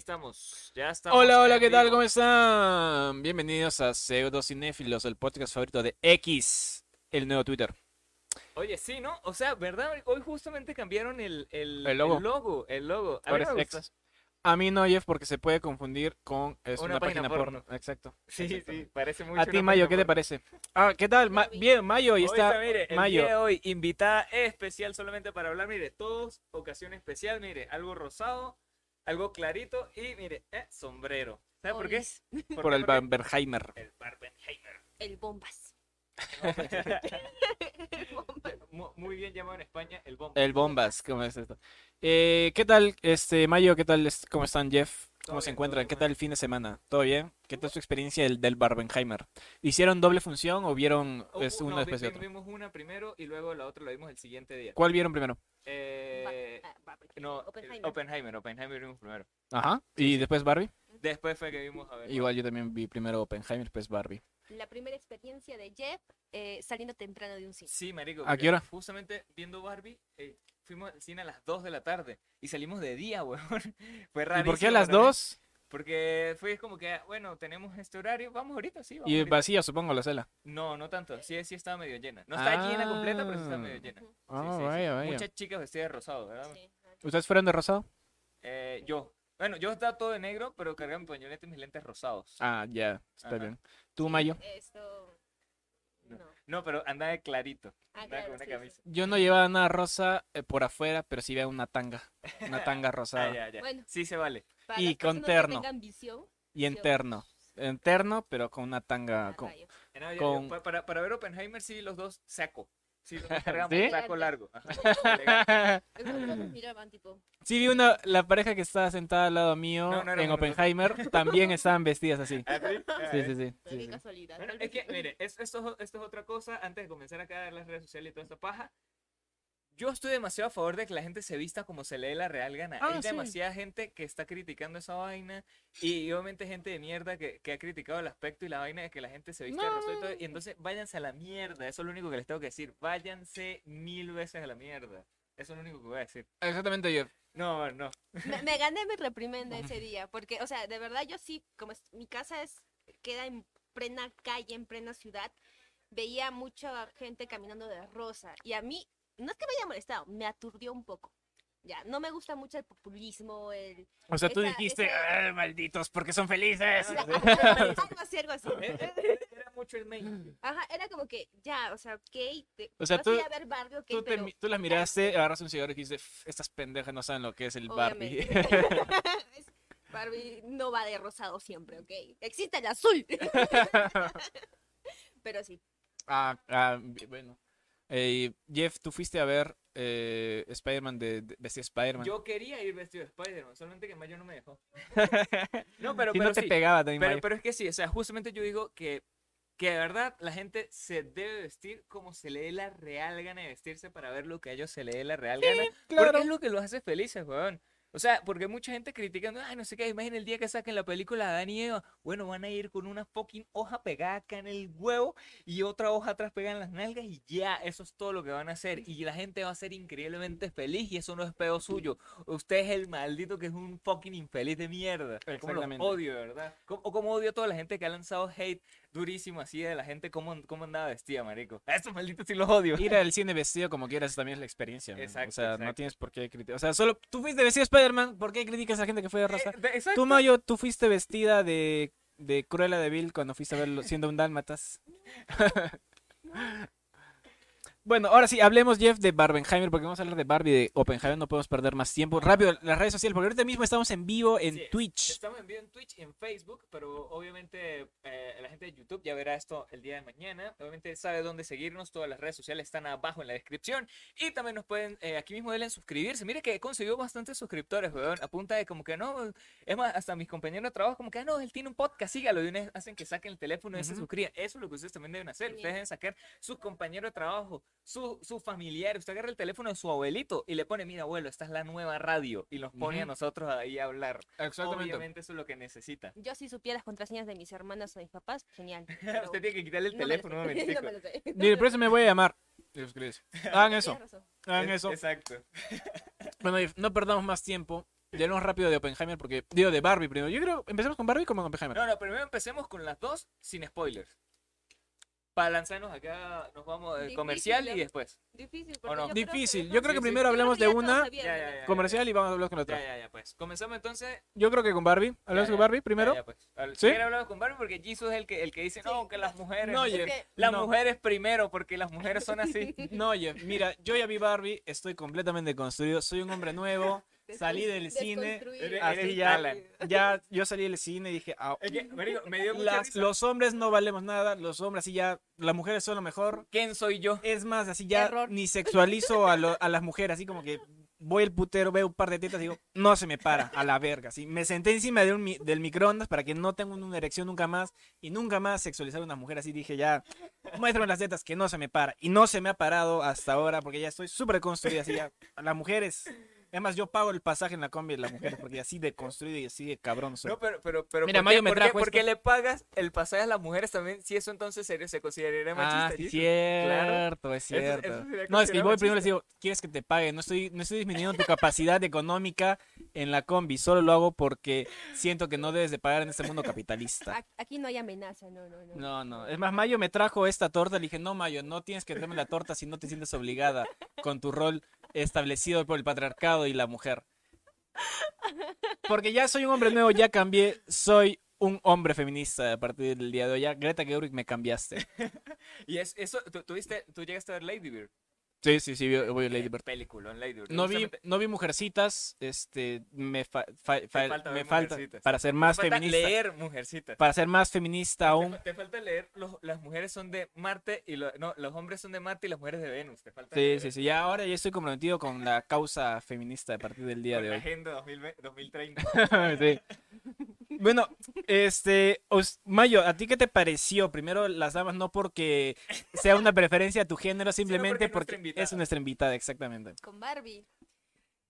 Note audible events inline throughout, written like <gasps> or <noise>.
estamos. Ya estamos. Hola, hola, ¿qué tal? ¿Cómo están? Bienvenidos a Pseudo Cinéfilos, el podcast favorito de X, el nuevo Twitter. Oye, sí, ¿no? O sea, ¿verdad? Hoy justamente cambiaron el, el, El logo. El logo. el logo. A mí Ahora es. A mí no, Jeff, porque se puede confundir con es Una una, página página, porno. Exacto. Sí, Exacto. sí, parece mucho. A ti, Mayo, ¿qué te parece? Ah, ¿qué tal? Ma- bien, Mayo, y está mire, el Mayo. día de hoy, invitada especial solamente para hablar, mire, todos, ocasión especial, mire, algo rosado, algo clarito y, mire, eh, sombrero. ¿Sabe por qué? Por el qué? Barbenheimer. El Barbenheimer. El bombas. <laughs> Mu- Muy bien llamado en España, el bombo. El Bombas, ¿cómo es esto? Eh, ¿qué tal, este, Mayo? ¿Qué tal? es- ¿Cómo están, Jeff? ¿Cómo se encuentran? ¿Qué tal el fin de semana? ¿Todo bien? ¿Qué tal su experiencia del, del Barbenheimer? ¿Hicieron doble función o vieron es, uh, uno no, después de otro? Vimos una primero y luego la otra la vimos el siguiente día. ¿Cuál vieron primero? Eh, Ba- ah, no, Oppenheimer. Oppenheimer. Oppenheimer, vimos primero. Ajá. ¿Y después Barbie? Después fue que vimos a ver. Igual yo también vi primero Oppenheimer, después Barbie. La primera experiencia de Jeff eh, saliendo temprano de un cine. Sí, marico. ¿A qué hora? Justamente viendo Barbie, eh, fuimos al cine a las 2 de la tarde y salimos de día, <laughs> weón. Fue ¿Y rarísimo. por qué a las para mí, dos? Porque fue como que, bueno, tenemos este horario, vamos ahorita, sí, vamos Y ahorita. vacía, supongo, la sala. No, no tanto, sí, sí estaba medio llena. No está llena completa, pero sí está medio llena. Ah, sí, sí. vaya, vaya. Muchas chicas vestidas de rosado, ¿verdad? Sí. ¿Ustedes fueron de rosado? Eh, yo. Bueno, yo estaba todo de negro, pero cargaba mi pañoleta y mis lentes rosados. Ah, ya, está Ajá. bien. ¿Tú, Sí, Mayo? Esto. No. Pero andaba de clarito. Ah, Andaba con claro, una sí, camisa. sí. Yo no llevaba nada rosa eh, por afuera, pero sí veía una tanga. Una <laughs> tanga Ah, rosada. ya, ya. Bueno. Sí se vale. Para Y con terno. visión, Y en terno. En terno, pero con una tanga. Con... Eh, Con- para, para ver Oppenheimer, sí, los dos saco. Sí, cargamos <laughs> ¿Sí? saco largo. Ajá, <laughs> elegante. Algunos nos miraban tipo. Sí, vi una, la pareja que estaba sentada al lado mío No, no éramos en. Oppenheimer, también <laughs> estaban vestidas así. ¿Ah, sí? Ah, Sí, eh. sí, sí. "Pero sí, qué sí. casualidad. Bueno, tal es que, mire, es- esto, esto es otra cosa. Antes de comenzar acá a las redes sociales y toda esta paja, yo estoy demasiado a favor de que la gente se vista como se le dé la real gana. Ah, Hay sí. demasiada gente que está criticando esa vaina y, obviamente gente de mierda que, que ha criticado el aspecto y la vaina de que la gente se viste de rosado y todo. Y entonces váyanse a la mierda. Eso es lo único que les tengo que decir. Váyanse mil veces a la mierda. Eso es lo único que voy a decir. Exactamente, Jeff. No, no. Me, me gané mi reprimenda <laughs> ese día, porque, o sea, de verdad yo sí, como es- mi casa es queda en plena calle, en plena ciudad, veía mucha gente caminando de rosa y a mí no es que me haya molestado, me aturdió un poco. Ya, no me gusta mucho el populismo, el O sea, tú Esa- dijiste, esa- "Ah, malditos, porque son felices. Algo así, algo así. Eh, eh, Era mucho el main. Ajá, era como que ya, o sea, ok, te, O sea, vas tú- a ver Barbie, ok, Tú, te pero mi- tú las miraste, agarras un cigarro y dijiste, "F, estas pendejas no saben lo que es el Barbie. Es- <laughs> <laughs> Barbie no va de rosado siempre, ¿ok? Existe el azul. <laughs> Pero sí. ah, ah, bueno. Eh, Jeff, tú fuiste a ver eh, Spider-Man de, de vestido de Spider-Man. Yo quería ir vestido de Spider-Man, solamente que Mayo no me dejó. <laughs> No, pero, pero no te sí. pegaba también, Pero, Mayo. pero es que sí, o sea, justamente yo digo que, que de verdad la gente se debe vestir como se le dé la real gana de vestirse para ver lo que a ellos se le dé la real gana. claro. Porque es lo que los hace felices, weón. O sea, porque mucha gente criticando, ay, no sé qué, imagina el día que saquen la película de Adán y Eva. Bueno, van a ir con una fucking hoja pegada acá en el huevo y otra hoja atrás pegada en las nalgas y ya, eso es todo lo que van a hacer. Y la gente va a ser increíblemente feliz y eso no es pedo suyo. Usted es el maldito que es un fucking infeliz de mierda. Como odio, ¿verdad? O como odio a toda la gente que ha lanzado hate durísimo así de la gente cómo, cómo andaba vestida, marico. A estos malditos sí los odio. Ir al cine vestido como quieras también es la experiencia. man. Exacto, o sea, no tienes por qué criticar. O sea, solo tú fuiste vestido de Spider-Man, ¿por qué criticas a la gente que fue de? Eh, de- exacto. Tú, Mayo, tú fuiste vestida de, de Cruella de Vil cuando fuiste a verlo siendo un dálmatas. <laughs> Bueno, ahora sí, hablemos, Jeff, de Barbenheimer, porque vamos a hablar de Barbie, de Oppenheimer, no podemos perder más tiempo. Rápido, las redes sociales, porque ahorita mismo estamos en vivo en Sí, Twitch. Estamos en vivo en Twitch y en Facebook, pero obviamente eh, la gente de YouTube ya verá esto el día de mañana. Obviamente sabe dónde seguirnos, todas las redes sociales están abajo en la descripción. Y también nos pueden, eh, aquí mismo denle en suscribirse. Mire que he conseguido bastantes suscriptores, weón. A punta de como que no, es más, hasta mis compañeros de trabajo como que, ah, no, él tiene un podcast, sígalo. Y una vez hacen que saquen el teléfono y se suscriban. Eso es lo que ustedes también deben hacer. Ustedes deben sacar sus compañeros de trabajo, su, su familiar. Usted agarra el teléfono de su abuelito y le pone, mira, abuelo, esta es la nueva radio. Y nos pone a nosotros ahí a hablar. Exactamente. Obviamente eso es lo que necesita. Yo si supiera las contraseñas de mis hermanas o mis papás, genial. <laughs> Usted tiene que quitarle el no me lo teléfono un no me <laughs> lo sé. Mire, por eso me voy a llamar. <laughs> Hagan eso, hagan eso. Exacto. Bueno, no perdamos más tiempo. Hablemos rápido de Oppenheimer porque digo de Barbie primero. Yo creo, empecemos con Barbie como con Oppenheimer. No, no, primero empecemos con las dos sin spoilers. Para lanzarnos acá, nos vamos de Difícil, comercial y después. Difícil. ¿O no? porque yo creo que Difícil. Yo creo que Sí, sí. primero Yo hablemos de ya todos una sabían, Ya, ¿no? ya, ya. comercial y vamos a hablar con la otra. Ya, ya, ya, pues. Comenzamos entonces. Yo creo que con Barbie. ¿Hablamos Ya, con ya. Barbie primero? Ya, ya, pues. Al- ¿Sí? Quiere hablamos con Barbie porque Jesus es el que, el que dice, no, que las mujeres. No, que- Las no. mujeres primero, porque las mujeres son así. <laughs> No, Jeff, mira, yo ya vi Barbie, estoy completamente construido, soy un hombre nuevo, salí del cine, así ya, ya, yo salí del cine y dije, ah, Es que, marico, me dio mucha las- risa. los hombres no valemos nada, los hombres así ya, las mujeres son lo mejor, ¿Quién soy yo? es más, así ya Error. ni sexualizo a, lo- a las mujeres, así como que voy al putero, veo un par de tetas y digo, no se me para, a la verga, así, me senté encima de un mi- del microondas para que no tenga una erección nunca más y nunca más sexualizar a una mujer, así dije, ya, muéstrame las tetas que no se me para, y no se me ha parado hasta ahora porque ya estoy súper construida, así ya, las mujeres... Es más, yo pago el pasaje en la combi de las mujeres porque así de construido y así de cabrón soy. No, pero, pero, pero. Mira, ¿por Mayo qué, me por qué- trajo por qué esto. le pagas el pasaje a las mujeres también? Si eso entonces se, se consideraría machista. Ah, sí, cierto, es Eso- eso cierto. sería no, es que voy primero y les digo, ¿quieres que te pague? No estoy, no estoy disminuyendo tu capacidad económica en la combi, solo lo hago porque siento que no debes de pagar en este mundo capitalista. Aquí no hay amenaza, no, no, no. No, no. Es más, Mayo me trajo esta torta. Le dije, no, Mayo, no tienes que traerme la torta si no te sientes obligada con tu rol establecido por el patriarcado y la mujer. Porque ya soy un hombre nuevo, ya cambié, soy un hombre feminista a partir del día de hoy. Greta Gerwig, me cambiaste. <laughs> Y es, eso, tú, tú llegaste a ver Lady Bird. Sí, sí, sí, voy voy a Lady Bird. Película Lady Bird. No vi, no vi Mujercitas, este, me, fa- fa- fa- falta me falta Mujercitas. para ser te más falta feminista, leer Mujercita. para ser más feminista aún. te falta leer, los- las mujeres son de Marte y lo- no, los hombres son de Marte y las mujeres de Venus. Te falta Sí, leer sí, sí, ya ahora ya estoy comprometido con la causa feminista a partir del día de la hoy. Agenda 2020 2030. <laughs> Sí. Bueno, este, Os- Mayo, ¿a ti qué te pareció? Primero, las damas, no porque sea una preferencia a tu género, <laughs> simplemente porque es nuestra porque invitada. es nuestra invitada, exactamente. Con Barbie.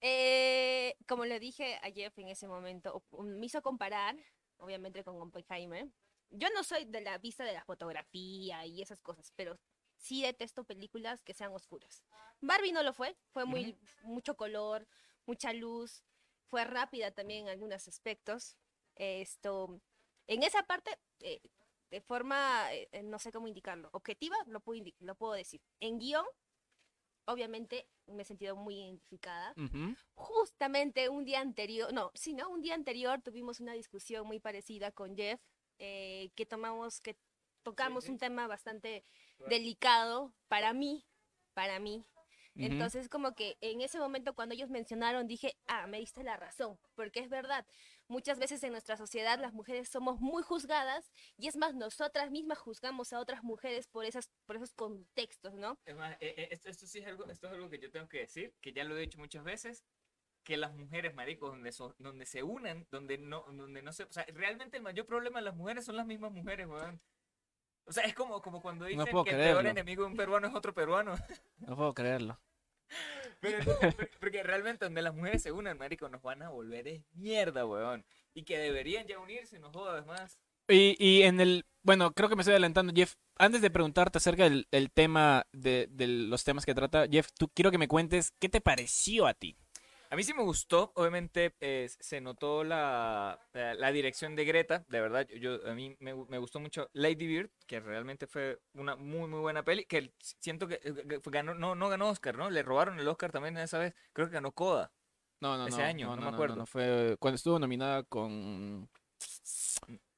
Eh, como le dije a Jeff en ese momento, o- me hizo comparar, obviamente con Oppenheimer. Yo no soy de la vista de la fotografía y esas cosas, pero sí detesto películas que sean oscuras. Barbie no lo fue, fue muy mucho color, mucha luz, fue rápida también en algunos aspectos. Esto, en esa parte, eh, de forma, eh, eh, no sé cómo indicarlo, objetiva, lo puedo, lo puedo decir. En guion, obviamente me he sentido muy identificada. Justamente un día anterior, no, sí, ¿no? Un día anterior tuvimos una discusión muy parecida con Jeff, eh, que tomamos, que tocamos sí. un tema bastante delicado para mí, para mí. Ujú. Entonces, como que en ese momento cuando ellos mencionaron, dije, ah, me diste la razón, porque es verdad, muchas veces en nuestra sociedad las mujeres somos muy juzgadas y es más, nosotras mismas juzgamos a otras mujeres por, esas, por esos contextos, ¿no? Es más, eh, eh, esto, esto sí es algo, esto es algo que yo tengo que decir, que ya lo he dicho muchas veces, que las mujeres, maricos, donde, so- donde se unan, donde no, donde no se, o sea, realmente el mayor problema de las mujeres son las mismas mujeres, weón. O sea, es como, como cuando dicen puedo que el peor creerlo. enemigo de un peruano es otro peruano. No puedo creerlo. <laughs> Pero- <laughs> porque realmente donde las mujeres se unan, marico, nos van a volver es mierda, weón. Y que deberían ya unirse, no jodas más. Y, y en el, bueno, creo que me estoy adelantando, Jeff. Antes de preguntarte acerca del, del tema, de, de los temas que trata, Jeff, tú quiero que me cuentes qué te pareció a ti. A mí sí me gustó, obviamente eh, se notó la, la, la dirección de Greta, de verdad, yo, a mí me, gu- me gustó mucho Lady Bird, que realmente fue una muy muy buena peli, que siento que, eh, que ganó, no, no ganó Oscar, ¿no? Le robaron el Oscar también esa vez, creo que ganó Coda. No, no, Ese no, año, no me acuerdo. no, fue cuando estuvo nominada con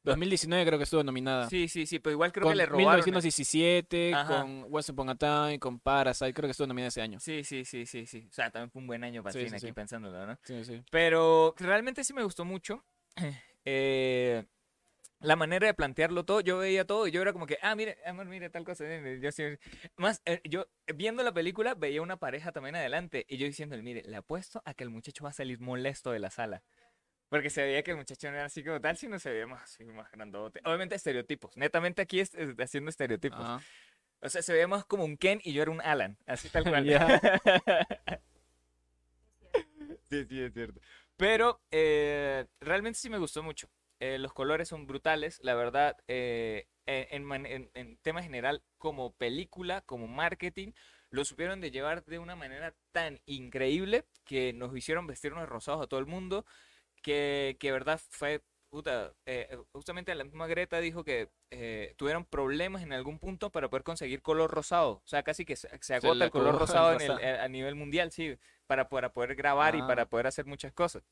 2019 creo que estuvo nominada. Sí, sí, sí, pero igual creo con que le robaron. el- 1917, Ajá. con Once Upon a Time, con Parasite, creo que estuvo nominada ese año. Sí, sí, sí, sí, sí. O sea, también fue un buen año para Sí, sí, aquí sí. pensándolo, ¿no? Sí, sí. Pero realmente sí me gustó mucho. <clears throat> eh, la manera de plantearlo todo, yo veía todo y yo era como que, ah, mire, amor, mire tal cosa. Yo Más, eh, yo viendo la película veía una pareja también adelante y yo diciéndole, mire, le apuesto a que el muchacho va a salir molesto de la sala. Porque se veía que el muchacho no era así como tal, sino se veía más, así, más grandote. Obviamente estereotipos. Netamente aquí es, es haciendo estereotipos. Ajá. O sea, se veía más como un Ken y yo era un Alan. Así tal <laughs> cual. <laughs> Sí, sí, es cierto. Pero eh, realmente sí me gustó mucho. Eh, los colores son brutales, la verdad. eh, en, en en- en tema general, como película, como marketing, lo supieron de llevar de una manera tan increíble que nos hicieron vestirnos rosados a todo el mundo, que, que verdad fue, puta, eh, eh, justamente la misma Greta dijo que eh, tuvieron problemas en algún punto para poder conseguir color rosado, o sea, casi que se, se agota le el color rosado en el- eh, a nivel mundial, sí, para, para poder grabar y Ah. para poder hacer muchas cosas.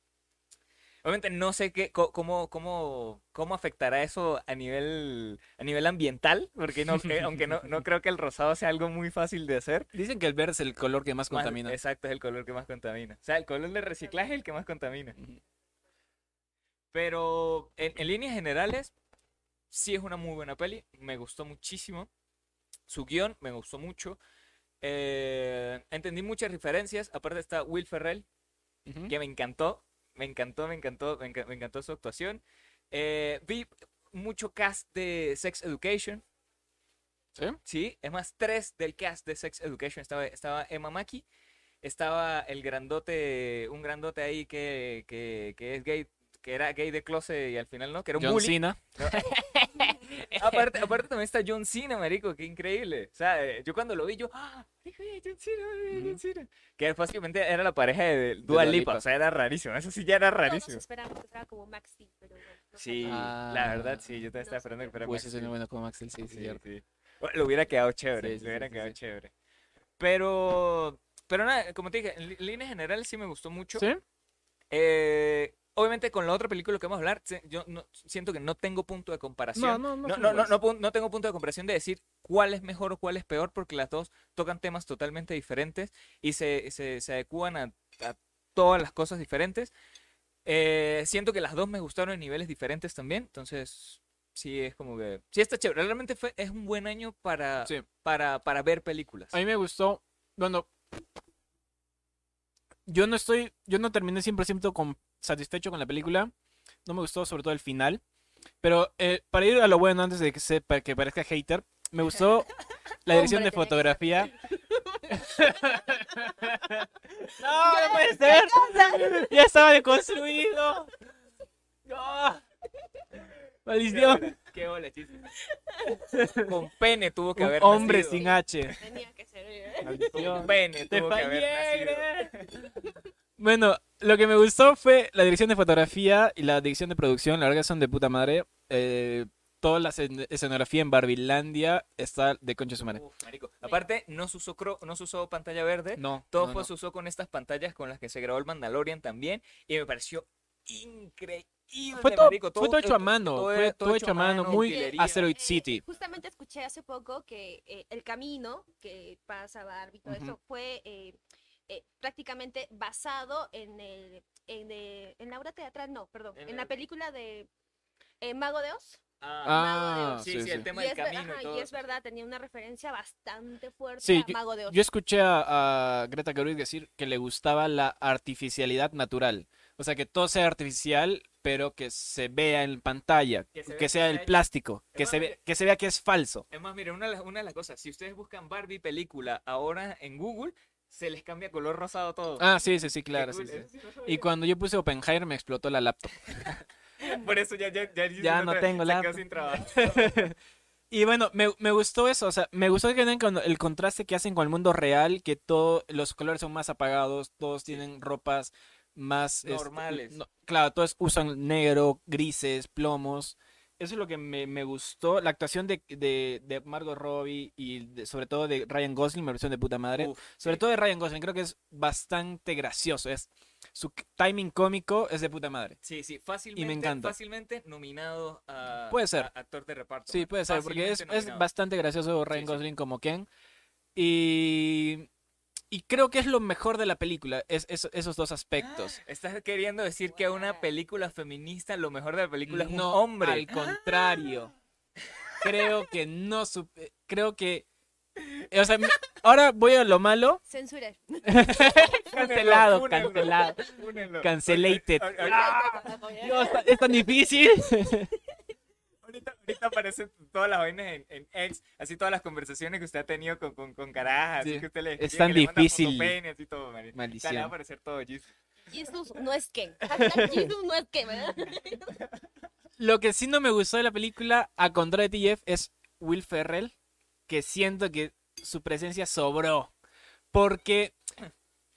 Obviamente no sé qué, cómo, cómo, cómo afectará eso a nivel, a nivel ambiental, porque no, eh, aunque no, no creo que el rosado sea algo muy fácil de hacer. Dicen que el verde es el color que más Más- contamina. exacto, es el color que más contamina. O sea, el color de reciclaje es el que más contamina. Pero en, en líneas generales, sí es una muy buena peli. Me gustó muchísimo. Su guion me gustó mucho. Eh, entendí muchas referencias. Aparte está Will Ferrell, que me encantó. Me encantó, me encantó, me, enca- me encantó su actuación. Eh, vi mucho cast de Sex Education. ¿Sí? Sí, es más, tres del cast de Sex Education. Estaba, estaba Emma Mackey, estaba el grandote, un grandote ahí que, que, que es gay, que era gay de closet y al final no, que era un John bully. Cena. <laughs> aparte, aparte también está John Cena, marico, qué increíble. O sea, eh, yo cuando lo vi, yo, ¡ah! John Cena, John. Cena. Que básicamente era la pareja de Dua Dua Lipa, Lipa. o sea, era rarísimo. Eso sí ya era Todos rarísimo. esperamos que fuera como Max Steel, pero bueno. no Sí, la verdad, sí, yo también estaba esperando que fuera Pues es bueno como Axel, sí, sí, Sí, cierto. sí. Bueno, le hubiera quedado chévere, Sí, sí, le hubiera sí, quedado sí. chévere. Pero, pero nada, como te dije, en líneas generales sí me gustó mucho. ¿Sí? Eh, obviamente con la otra película que vamos a hablar, yo no- siento que no tengo punto de comparación. No, no, no. No, no, no, tengo punto de comparación de decir cuál es mejor o cuál es peor, porque las dos tocan temas totalmente diferentes y se, se, se adecúan a, a todas las cosas diferentes. Eh, siento que las dos me gustaron en niveles diferentes también, entonces sí es como que... Sí está chévere, realmente fue, es un buen año para, Sí. para, para ver películas. A mí me gustó. Bueno, yo no estoy. Yo no terminé 100% con, satisfecho con la película. No me gustó, sobre todo el final. Pero eh, para ir a lo bueno antes de que, se, para que parezca hater, me gustó <laughs> la dirección Hombre, de fotografía. <laughs> <laughs> no, no puede ser. Ya estaba deconstruido. No. Maldición. Qué bola. Con pene tuvo que Un haber hombre nacido. sin H. Tenía que ser. ¿eh? Con pene Te tuvo que haber nacido. Bueno, lo que me gustó fue la dirección de fotografía y la dirección de producción. La verdad que son de puta madre. Eh, toda la escen- escenografía en Barbilandia está de concha su madre. Uf, marico. Aparte, no se usó, cro- no se usó pantalla verde. No, Todo no, fue, no. se usó con estas pantallas con las que se grabó el Mandalorian también. Y me pareció increíble. Fue todo, marico. fue todo hecho a mano. todo- fue todo todo hecho a mano. Muy utilería. Asteroid Eh, City. Justamente escuché hace poco que eh, el camino que pasa Barbie y todo eso fue eh, eh, prácticamente basado en el, en, el- en la obra teatral, no, perdón, En en, la el- película de eh, Mago de Oz. Ah, Ah, sí, sí, el tema y, del ver- camino ajá, y todo. y es verdad, tenía una referencia bastante fuerte Sí, a Mago de Oz. Yo escuché a, a Greta Gerwig decir que le gustaba la artificialidad natural. O sea, que todo sea artificial, pero que se vea en pantalla. Que se sea el plástico. Que más, se, mire- ve, que se vea que es falso. Es más, mire, una una de las cosas, si ustedes buscan Barbie película ahora en Google, se les cambia color rosado todo. Ah, sí, sí, sí, claro. cool, sí, sí. no. Y cuando yo puse Oppenheimer me explotó la laptop. <laughs> Por eso ya, ya, ya, Ya no tengo laptop. sin trabajo. <laughs> Y bueno, me, me gustó eso, o sea, me gustó que tengan el contraste que hacen con el mundo real, que todos los colores son más apagados, todos tienen ropas más este, Normales. no- claro, todos usan negro, grises, plomos. Eso es lo que me, me gustó. La actuación de, de, de Margot Robbie y de- sobre todo de Ryan Gosling, me pareció de puta madre. Uf, sobre sí. todo de Ryan Gosling, creo que es bastante gracioso. Es, su timing cómico es de puta madre. Sí, sí, fácilmente, encanta. fácilmente nominado a, Puede ser. a actor de reparto. Sí, puede ser, porque es, es bastante gracioso Ryan Sí, sí. Gosling como Ken. Y, y creo que es lo mejor de la película, es, es- esos dos aspectos. <gasps> Estás queriendo decir que una película feminista, lo mejor de la película es un No, hombre. Al <gasps> contrario. <gasps> Creo que no supe- creo que o sea, ahora voy a lo malo. Censura. <laughs> Cancelado, cancelado. Cancelated. Ah, Dios, es tan difícil. <laughs> Ahorita, aparecen todas las vainas en, en X, así todas las conversaciones que usted ha tenido con, con, con carajas, Sí. así que usted le Es escribe, tan le difícil. así todo, marica. O sea, Maldición. le va a aparecer todo, Jesus. Jesus no es Ken. Jesus no es Ken, ¿verdad? Lo que sí no me gustó de la película, a contrario de TF, es Will Ferrell, que siento que su presencia sobró. Porque,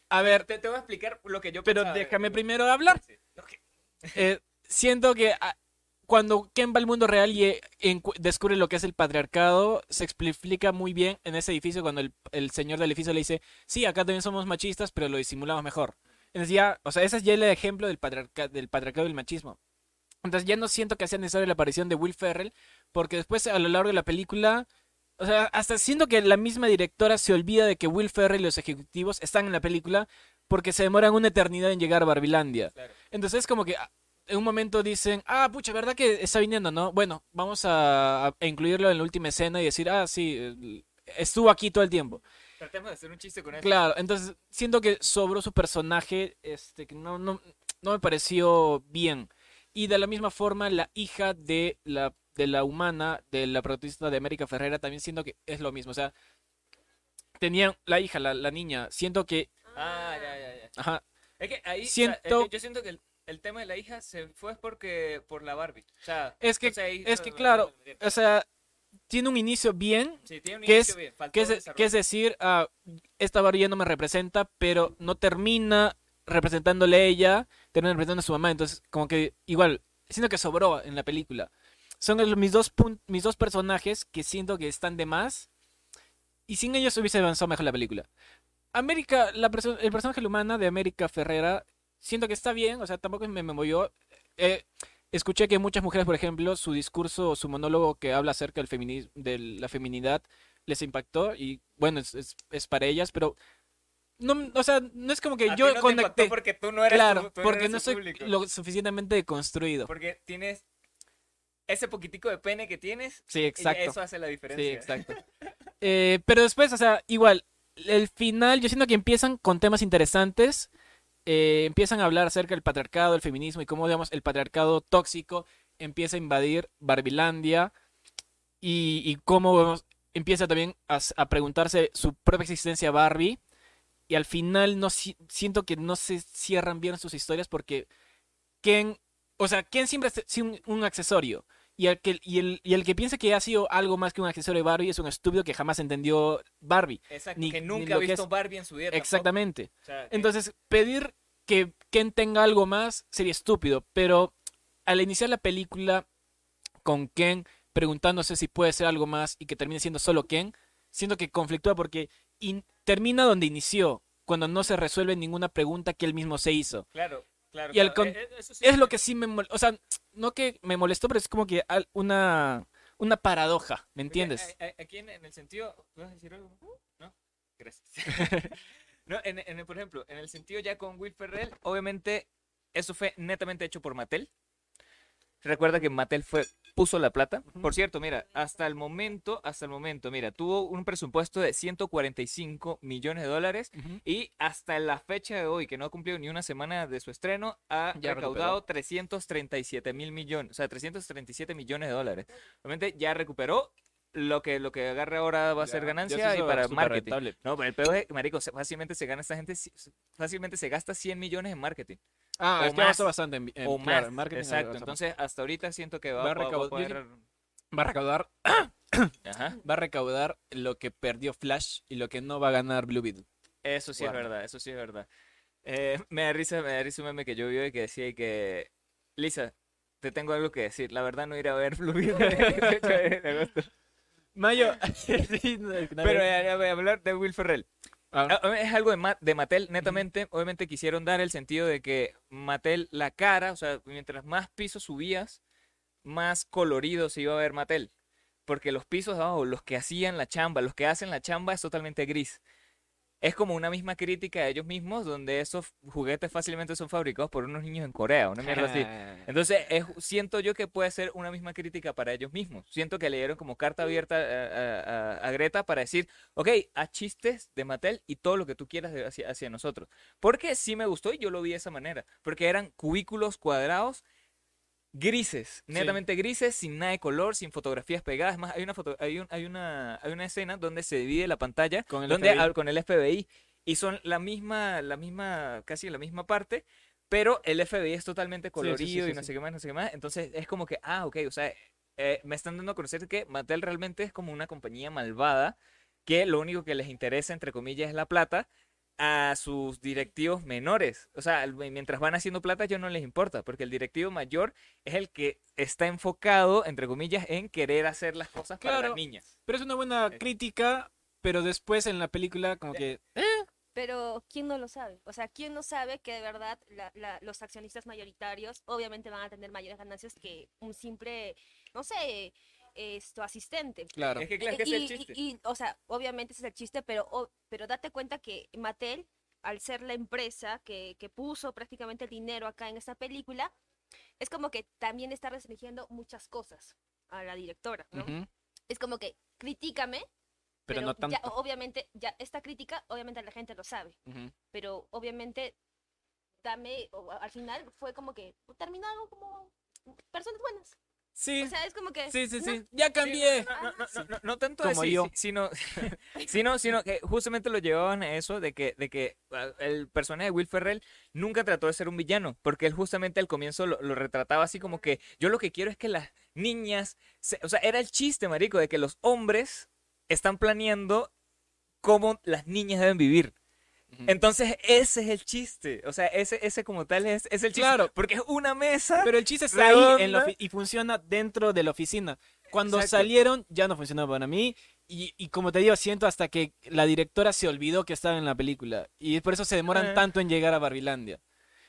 a ver, te, te voy a explicar lo que yo pero pensaba déjame primero hablar. Sí. Eh, siento que ah, cuando Ken va al mundo real y eh, descubre lo que es el patriarcado, se explica muy bien en ese edificio cuando el, el señor del edificio le dice, sí, acá también somos machistas, pero lo disimulamos mejor. Entonces ya, o sea, ese es ya el ejemplo del, patriarca- del patriarcado y el machismo. Entonces ya no siento que sea necesaria la aparición de Will Ferrell, porque después a lo largo de la película, o sea, hasta siento que la misma directora se olvida de que Will Ferrell y los ejecutivos están en la película porque se demoran una eternidad en llegar a Barbilandia. Claro. Entonces es como que ah, en un momento dicen, ah, pucha, ¿verdad que está viniendo, no? Bueno, vamos a, a incluirlo en la última escena y decir, ah, sí, eh, estuvo aquí todo el tiempo. Tratemos de hacer un chiste con eso. Claro, entonces siento que sobró su personaje, este, que no, no, no me pareció bien. Y de la misma forma, la hija de la, de la humana, de la protagonista de América Ferrera, también siento que es lo mismo. O sea, tenían la hija, la, la niña, siento que, Ah, ya, ya, ya. ajá, Es que ahí, o sea, Siento- es que yo siento que el, tema de la hija se fue porque por la Barbie. O sea, Es que- o sea, ahí es que claro, o sea, tiene un inicio bien, Sí, tiene un que inicio es- bien, que es, que es decir, ah, esta Barbie ya no me representa, pero no termina representándole a ella, termina representando a su mamá. Entonces, como que igual, siento que sobró en la película. Son mis dos, mis dos personajes que siento que están de más. Y sin ellos hubiese avanzado mejor la película. América, la perso- el personaje humana de América Ferrera, siento que está bien, o sea, tampoco me movió. Eh, escuché que muchas mujeres, por ejemplo, su discurso o su monólogo que habla acerca del feminismo, de la feminidad, les impactó y bueno, es, es- es para ellas, pero no, o sea, no es como que A ti yo te porque tú no eres Claro, tu- tú porque no soy público. lo suficientemente construido. Porque tienes ese poquitico de pene que tienes Sí, y exacto. eso hace la Sí, diferencia. exacto. Eh, pero después, o sea, igual, el final, yo siento que empiezan con temas interesantes. Eh, empiezan a hablar acerca del patriarcado, el feminismo y cómo, digamos, el patriarcado tóxico empieza a invadir Barbilandia y, y cómo empieza también a, preguntarse su propia existencia Barbie. Y al final no si- siento que no se cierran bien sus historias porque Ken, o sea, Ken siempre un, un accesorio. Y el, que, y, el, y el que piensa que ha sido algo más que un accesorio de Barbie es un estúpido que jamás entendió Barbie. Exacto, Ni- que nunca ha visto es- Barbie en su vida. Exactamente. O sea, que- Entonces, pedir que Ken tenga algo más sería estúpido. Pero al iniciar la película con Ken preguntándose si puede ser algo más y que termine siendo solo Ken, siento que conflictúa porque in- termina donde inició, cuando no se resuelve ninguna pregunta que él mismo se hizo. Claro, claro. Y claro, eh, eh, eso sí Es lo que sí me molestó, o sea, no que me molestó, pero es como que una, una paradoja, ¿me entiendes? Aquí en, en el sentido. ¿Vas a decir algo? ¿No? Gracias. <laughs> <laughs> no, en, en el- por ejemplo, en el sentido ya con Will Ferrell, obviamente eso fue netamente hecho por Mattel. Recuerda que Mattel fue puso la plata. Por cierto, mira, hasta el momento, hasta el momento, mira, tuvo un presupuesto de 145 millones de dólares y hasta la fecha de hoy, que no ha cumplido ni una semana de su estreno, ha Ya recaudado 337 mil millones, o sea, 337 millones de dólares. Obviamente ya recuperó lo que, lo que agarre ahora va a Ya- ser ganancia y para marketing. rentable. No, pero el peor es, marico, fácilmente se gana esta gente, fácilmente se gasta 100 millones en marketing. Ah, o es que más. bastante en, en- o claro, más. en marketing. Exacto. Entonces, hasta ahorita siento que va, Va a recaudar- poder... va a recaudar, <coughs> Ajá. va a recaudar lo que perdió Flash y lo que no va a ganar Blue Beetle. Eso sí es verdad, eso sí es verdad. Eh, me da risa, me da risa un meme que yo vi hoy que decía que... Lisa, te tengo algo que decir. La verdad no iré a ver Blue Beetle <laughs> <laughs> Mayo, <laughs> sí, no, <laughs> Pero voy a hablar de Will Ferrell. Ah, Ah, Es algo de, Ma- de Mattel, netamente. Obviamente quisieron dar el sentido de que Mattel, la cara, o sea, mientras más pisos subías, más colorido se iba a ver Mattel. Porque los pisos abajo, los que hacían la chamba, los que hacen la chamba es totalmente gris. Es como una misma crítica a ellos mismos, donde esos juguetes fácilmente son fabricados por unos niños en Corea, una mierda así. Entonces, es- siento yo que puede ser una misma crítica para ellos mismos. Siento que le dieron como carta abierta a- a Greta para decir, ok, haz chistes de Mattel y todo lo que tú quieras de- hacia, hacia nosotros. Porque sí me gustó y yo lo vi de esa manera. Porque eran cubículos cuadrados grises, Sí. netamente grises, sin nada de color, sin fotografías pegadas. Más, hay una, foto, hay, un- hay una, hay una escena donde se divide la pantalla Con el donde, FBI. ah, con el FBI y son la misma, la misma, casi la misma parte, pero el FBI es totalmente sí, colorido sí, y no sí. sé qué más, no sé qué más. Entonces es como que, ah, ok, o sea, eh, me están dando a conocer que Mattel realmente es como una compañía malvada que lo único que les interesa, entre comillas, es la plata a sus directivos menores. O sea, mientras van haciendo plata, yo no les importa, porque el directivo mayor es el que está enfocado, entre comillas, en querer hacer las cosas para las niñas. Pero es una buena Eh. crítica, pero después en la película como que... Pero ¿quién no lo sabe? O sea, ¿quién no sabe que de verdad la- la- los accionistas mayoritarios obviamente van a tener mayores ganancias que un simple, no sé, esto asistente? Claro. Es que claro, que es y, el chiste. y- y, o sea, obviamente ese es el chiste, pero, o- pero date cuenta que Mattel, al ser la empresa que, que puso prácticamente el dinero acá en esta película, es como que también está restringiendo muchas cosas a la directora, ¿no? Es como que critícame, Pero no ya, tanto. obviamente, ya esta crítica, obviamente la gente lo sabe, pero obviamente dame, o al final fue como que terminaron como personas buenas. Sí, O sea, es como que... sí, sí, no, sí. Ya cambié. No, no, no, Ajá. no, no, no tanto Como así, yo. si- sino, <laughs> <laughs> sino, sino que justamente lo llevaban a eso de que, de que ah, el personaje de Will Ferrell nunca trató de ser un villano, porque él justamente al comienzo lo, lo retrataba así como que yo lo que quiero es que las niñas, se- o sea, era el chiste, marico, de que los hombres están planeando cómo las niñas deben vivir. Entonces, ese es el chiste. O sea, ese, ese como tal es, es el chiste. Claro. Porque es una mesa. Pero el chiste está ahí en la y funciona dentro de la oficina. Cuando Exacto. salieron ya no funcionó para mí. Y, y como te digo, siento hasta que la directora se olvidó que estaba en la película. Y por eso se demoran Ah. tanto en llegar a Barbilandia.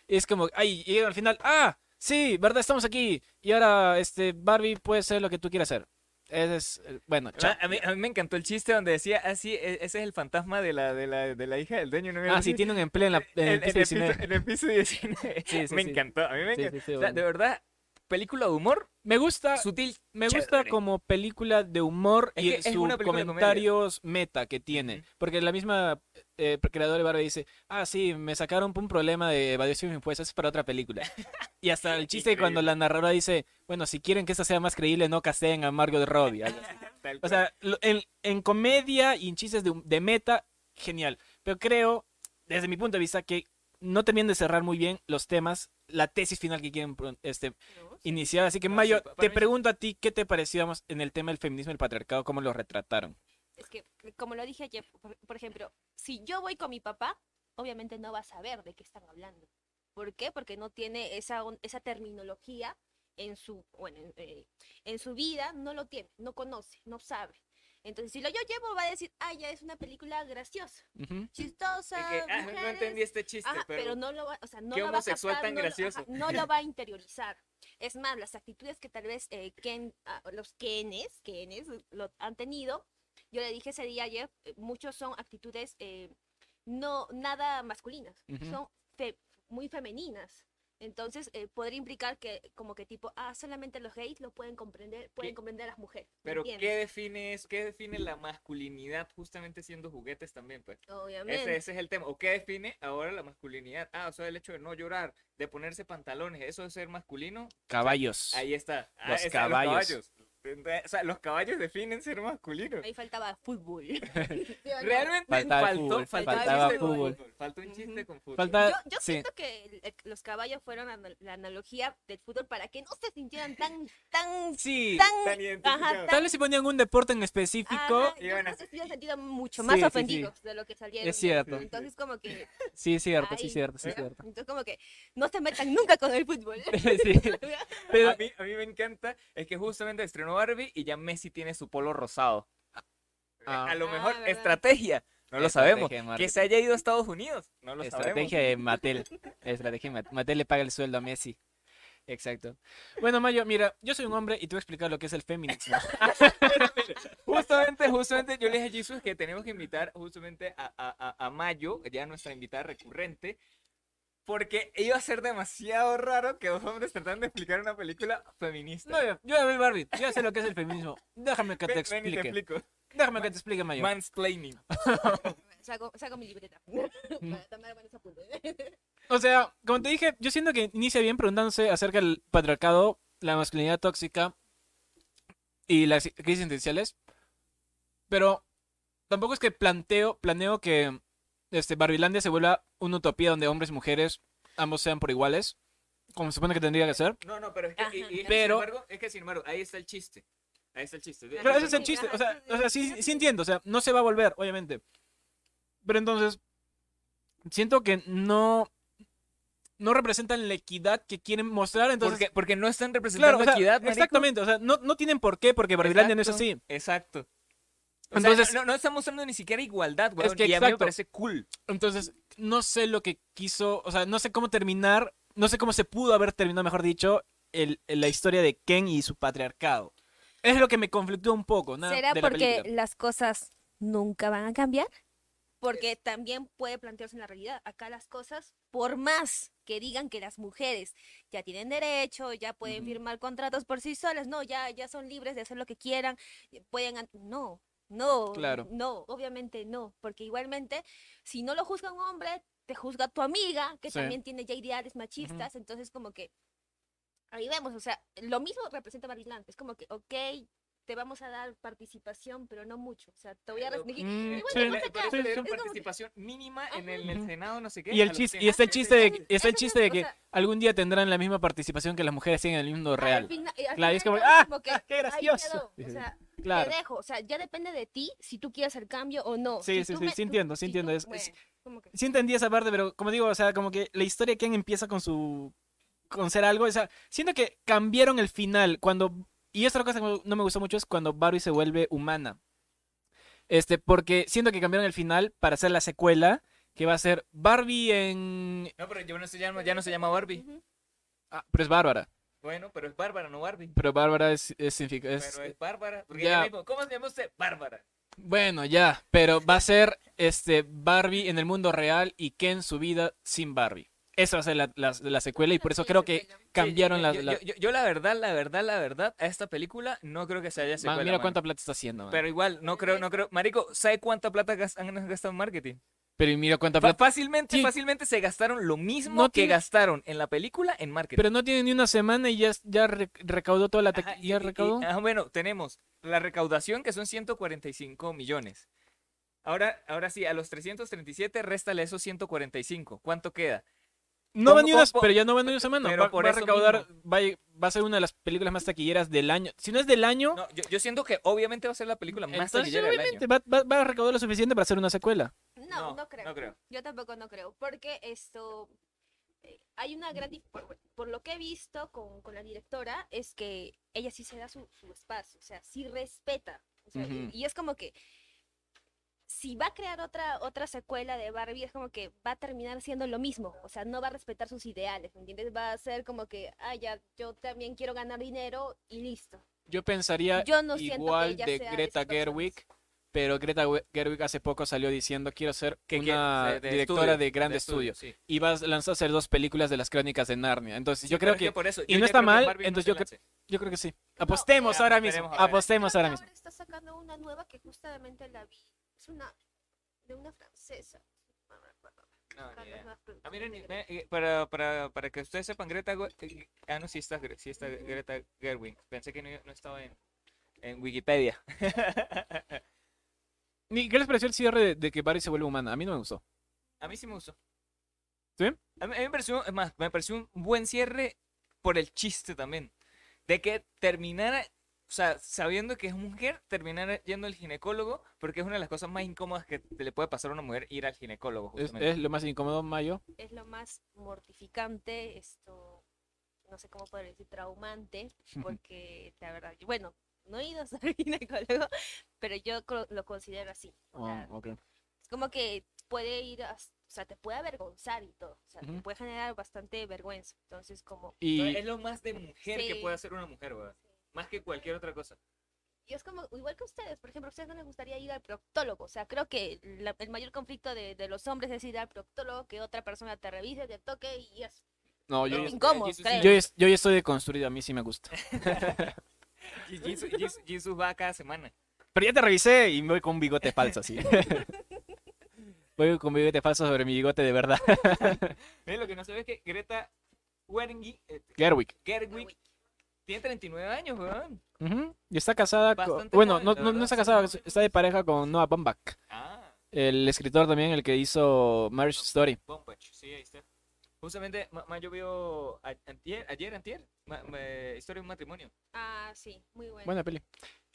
Es como, ay, llegan al final, ah, sí, verdad, estamos aquí. Y ahora, este, Barbie puede ser lo que tú quieras ser. Ese es, eh, bueno, chao. A mí, a mí me encantó el chiste donde decía, ah, sí, e- ese es el fantasma de la, de la, de la hija del dueño. ¿no? Ah, sí, tiene un empleo en, la, en el piso 19. en el piso 19. Sí, sí, <laughs> me sí. encantó, a mí me encantó. O sea, de verdad, película de humor, Me gusta, sutil. Me gusta como película de humor Es y sus de comentarios meta que tiene. Porque la misma eh, creadora de Barbie dice, ah, sí, me sacaron un problema de evasión de impuestos, es para otra película. <laughs> y hasta el chiste cuando la narradora dice, bueno, si quieren que esta sea más creíble, no casteen a Margot Robbie. <laughs> O sea, en, en comedia y en chistes de, de meta, genial. Pero creo, desde mi punto de vista, que no terminan de cerrar muy bien los temas, la tesis final que quieren este, iniciar. Así que, Mayo, te pregunto a ti, ¿qué te pareció vamos, en el tema del feminismo y el patriarcado? ¿Cómo lo retrataron? Es que, como lo dije ayer, por, por ejemplo, si yo voy con mi papá, obviamente no va a saber de qué están hablando. ¿Por qué? Porque no tiene esa, esa terminología en su, bueno, en, eh, en su vida, no lo tiene, no conoce, no sabe. Entonces, si lo yo llevo, va a decir, ah, ya es una película graciosa, Ujú. chistosa. Es que, ah, no mujeres". entendí este chiste, Ajá, pero, pero, no lo va, o sea, no qué lo va a captar, tan no lo- gracioso. ajá, no lo <laughs> va a interiorizar. Es más, las actitudes que tal vez eh, Ken, ah, los Kenes, Kenes lo han tenido, yo le dije ese día ayer, eh, muchos son actitudes eh, no nada masculinas, Ujú. son fe- muy femeninas. Entonces, eh, podría implicar que, como que tipo, ah, solamente los gays lo pueden comprender, pueden ¿Qué? comprender a las mujeres. ¿me pero entiendes? ¿qué define, eso? ¿qué define la masculinidad justamente siendo juguetes también? Pues? Obviamente. Ese, ese es el tema. ¿O qué define ahora la masculinidad? Ah, o sea, el hecho de no llorar, de ponerse pantalones, eso es ser masculino. Caballos. Ahí está. Ah, Los ese- caballos. O sea, los caballos definen ser masculino. Ahí faltaba fútbol. <laughs> Realmente Faltaba faltó, fútbol, faltaba chiste con fútbol. Faltó un chiste con fútbol. Falta- Yo, yo sí. siento que los caballos fueron la analogía del fútbol para que no se sintieran tan, tan, Sí. tan, Tan ajá, Tal vez si ponían un deporte en específico. Ajá, creo a- que se hubieran sentido mucho Sí, más sí, sí. ofendidos de lo que salieron. Es cierto. Entonces como que, Sí, es cierto, sí, es cierto, sí, es ¿no? cierto. entonces como que no se metan nunca con el fútbol. <laughs> Sí. <laughs> Pero, A mí, a mí me encanta, es que justamente estrenó Barbie y ya Messi tiene su polo rosado. Ah. A lo Ah, mejor, estrategia. No lo sabemos. Que se haya ido a Estados Unidos. No lo estrategia sabemos. de Mattel. Estrategia de Mattel. Mattel le paga el sueldo a Messi. Exacto. Bueno, Mayo, mira, yo soy un hombre y te voy a explicar lo que es el feminismo. <laughs> Justamente, justamente, yo le dije a Jesus que tenemos que invitar justamente a, a, a Mayo, ya nuestra invitada recurrente, porque iba a ser demasiado raro que dos hombres tratando de explicar una película feminista. No, yo, yo ya vi Barbie, yo ya sé lo que es el feminismo. Déjame que te Ven- ven y te explique. explico. Déjame que te explique, Mayo. Mansplaining. <laughs> saco, saco mi libreta <laughs> para tomar buenos apuntes. <laughs> O sea, como te dije, yo siento que inicia bien preguntándose acerca del patriarcado, la masculinidad tóxica y las crisis existenciales. Pero tampoco es que planteo, planeo que este Barbilandia se vuelva una utopía donde hombres y mujeres ambos sean por iguales, como se supone que tendría que ser. No, no, pero es que, y- Ajá. y Pero- sin embargo, es que sin embargo, ahí está el chiste. Ahí está el chiste. Claro, ese es el chiste. O sea, sí, o sea sí, sí, entiendo. O sea, no se va a volver, obviamente. Pero entonces, siento que no, no representan la equidad que quieren mostrar. Entonces, porque, porque no están representando claro, o sea, equidad, marico. exactamente. O sea, no, no tienen por qué, porque Barbilandia no es así. Exacto. O sea, Entonces- no, no, no está mostrando ni siquiera igualdad, weón. que y a mí me exacto. parece cool. Entonces, no sé lo que quiso, o sea, no sé cómo terminar, no sé cómo se pudo haber terminado, mejor dicho, el, el- la historia de Ken y su patriarcado. Es lo que me conflictó un poco, nada ¿Será de la porque película. las cosas nunca van a cambiar? Porque también puede plantearse en la realidad. Acá las cosas, por más que digan que las mujeres ya tienen derecho, ya pueden Ujú. firmar contratos por sí solas, no, ya, ya son libres de hacer lo que quieran, pueden... No, no, Claro. no, obviamente no, porque igualmente, si no lo juzga un hombre, te juzga tu amiga, que Sí. también tiene ya ideales machistas, entonces como que ahí vemos, o sea, lo mismo representa Maryland, es como que, ok, te vamos a dar participación, pero no mucho, o sea, te voy a restringir. Mm, sí, que- participación mínima en el, en el Ujú. Senado, no sé qué. Y el chiste, y 100. está el chiste de, que- está el chiste de que algún día tendrán la misma participación que las mujeres tienen en el mundo al real. eh, al Claro, y es final como, ¡ah! como que ¡Qué ahí gracioso! quedó, O sea, Claro. te dejo, o sea, ya depende de ti si tú quieres el cambio o no. Sí, Si sí, sí, me- sí tú- entiendo, sí si entiendo, tú- es- es- bueno, como que- Sí entendí esa parte, pero como digo, o sea, como que la historia Ken empieza con su... con ser algo, o sea, siento que cambiaron el final cuando... Y otra cosa que no me gustó mucho es cuando Barbie se vuelve humana. Este, porque siento que cambiaron el final para hacer la secuela, que va a ser Barbie en... No, pero ya no se llama, ya no se llama Barbie. Ah, pero es Bárbara. Bueno, pero es Bárbara, no Barbie. Pero Bárbara es... es, significa- es- Pero es Bárbara. Porque ya. ella mismo, ¿cómo se llama usted? Bárbara. Bueno, ya, pero va a ser este Barbie en el mundo real y Ken su vida sin Barbie. Esa va a ser la, la- la secuela y por eso creo que cambiaron Sí, la... yo, la- yo- yo- yo la verdad, la verdad, la verdad, a esta película no creo que se haya Man, secuela. mira mano. cuánta plata está haciendo. man. Pero igual, no creo, no creo. Marico, ¿sabe cuánta plata gas- han gastado en marketing? Pero y mira cuánta plata... Fácilmente, Sí. fácilmente se gastaron lo mismo No que tiene- gastaron en la película en marketing. Pero no tiene ni una semana y ya, ya re- recaudó toda la... Ajá, y- ¿Ya y- recaudó? ah, bueno, tenemos la recaudación que son 145 millones. Ahora, ahora sí, a los 337 réstale esos 145. ¿Cuánto queda? No va ¿cómo- ni pero ya no va ni una semana. pero Va, por va a recaudar, va, a- va a ser una de las películas más taquilleras del año. Si no es del año, No, yo, yo siento que obviamente va a ser la película más entonces taquillera del año. va, va- va a recaudar lo suficiente para hacer una secuela. No, No, no, creo. no creo. Yo tampoco no creo. Porque esto. eh, Hay una gran. Por, por lo que he visto con, con la directora, es que ella sí se da su, su espacio. O sea, sí respeta. O sea, y- Ujú. y, es como que. Si va a crear otra, otra secuela de Barbie, es como que va a terminar siendo lo mismo. O sea, no va a respetar sus ideales. ¿Me entiendes? Va a ser como que, ah, ya, yo también quiero ganar dinero y listo. Yo pensaría Yo no siento que igual de Greta personas. Gerwig, pero Greta Gerwig hace poco salió diciendo quiero ser Que- una de directora estudio, de gran de estudio. estudio, sí. Y va a lanzar hacer dos películas de las crónicas de Narnia. Entonces yo creo que, por eso, y yo no está creo que mal, no entonces yo cre- yo creo que sí. Apostemos ya, ahora mismo. Apostemos ahora Ahora mismo. está sacando una nueva que justamente la vi. Es una. de una francesa. No Ah, miren, eh, para, para, para que ustedes sepan, Greta, eh, ah, no, sí está, Gre- sí está Greta Gerwig. Pensé que no, no estaba en, en Wikipedia. <laughs> Ni- ¿Qué les pareció el cierre de, de que Barbie se vuelve humana? A mí no me gustó. A mí sí me gustó. ¿Sí? A mí, a mí me pareció, es más, me pareció un buen cierre por el chiste también. De que terminara, o sea, sabiendo que es mujer, terminara yendo al ginecólogo, porque es una de las cosas más incómodas que te le puede pasar a una mujer ir al ginecólogo. Es, justamente. es lo más incómodo, Mayo. Es lo más mortificante, esto. No sé cómo poder decir, traumante. <laughs> Porque la verdad, yo- bueno, no he ido a ser <laughs> ginecólogo, pero yo lo considero así. O sea, Oh, ok. Es como que puede ir, a- o sea, te puede avergonzar y todo. O sea, te Ujú. puede generar bastante vergüenza. Entonces, como. Y es lo más de mujer que Sí. puede hacer una mujer, weón. Más que cualquier otra cosa. Y es como, igual que ustedes, por ejemplo, a ustedes no les gustaría ir al proctólogo. O sea, creo que la- el mayor conflicto de, de los hombres es ir al proctólogo, que otra persona te revise, te toque y es no, yo, incómodo, Jesus- creo. yo, ya- yo ya estoy deconstruido, a mí sí me gusta. <laughs> Y Jesus, Jesus- Jesus va cada semana. Pero ya te revisé y me voy con un bigote falso, así. <laughs> voy con bigote falso sobre mi bigote de verdad. <laughs> Mira, lo que no sabes es que Greta Gerwig, eh, Gerwig. Gerwig tiene 39 años, weón. Ujú, Y está casada con... Bastante Bueno, joven, no, no, no verdad, está casada, está de pareja con Noah Baumbach. Ah, El escritor también, el que hizo Marriage Story. Bombach, sí, ahí está. Justamente, ma, ma- yo vio a- antier, ayer, antier, ma- ma- historia de un matrimonio. Ah, sí, muy bueno. Buena peli.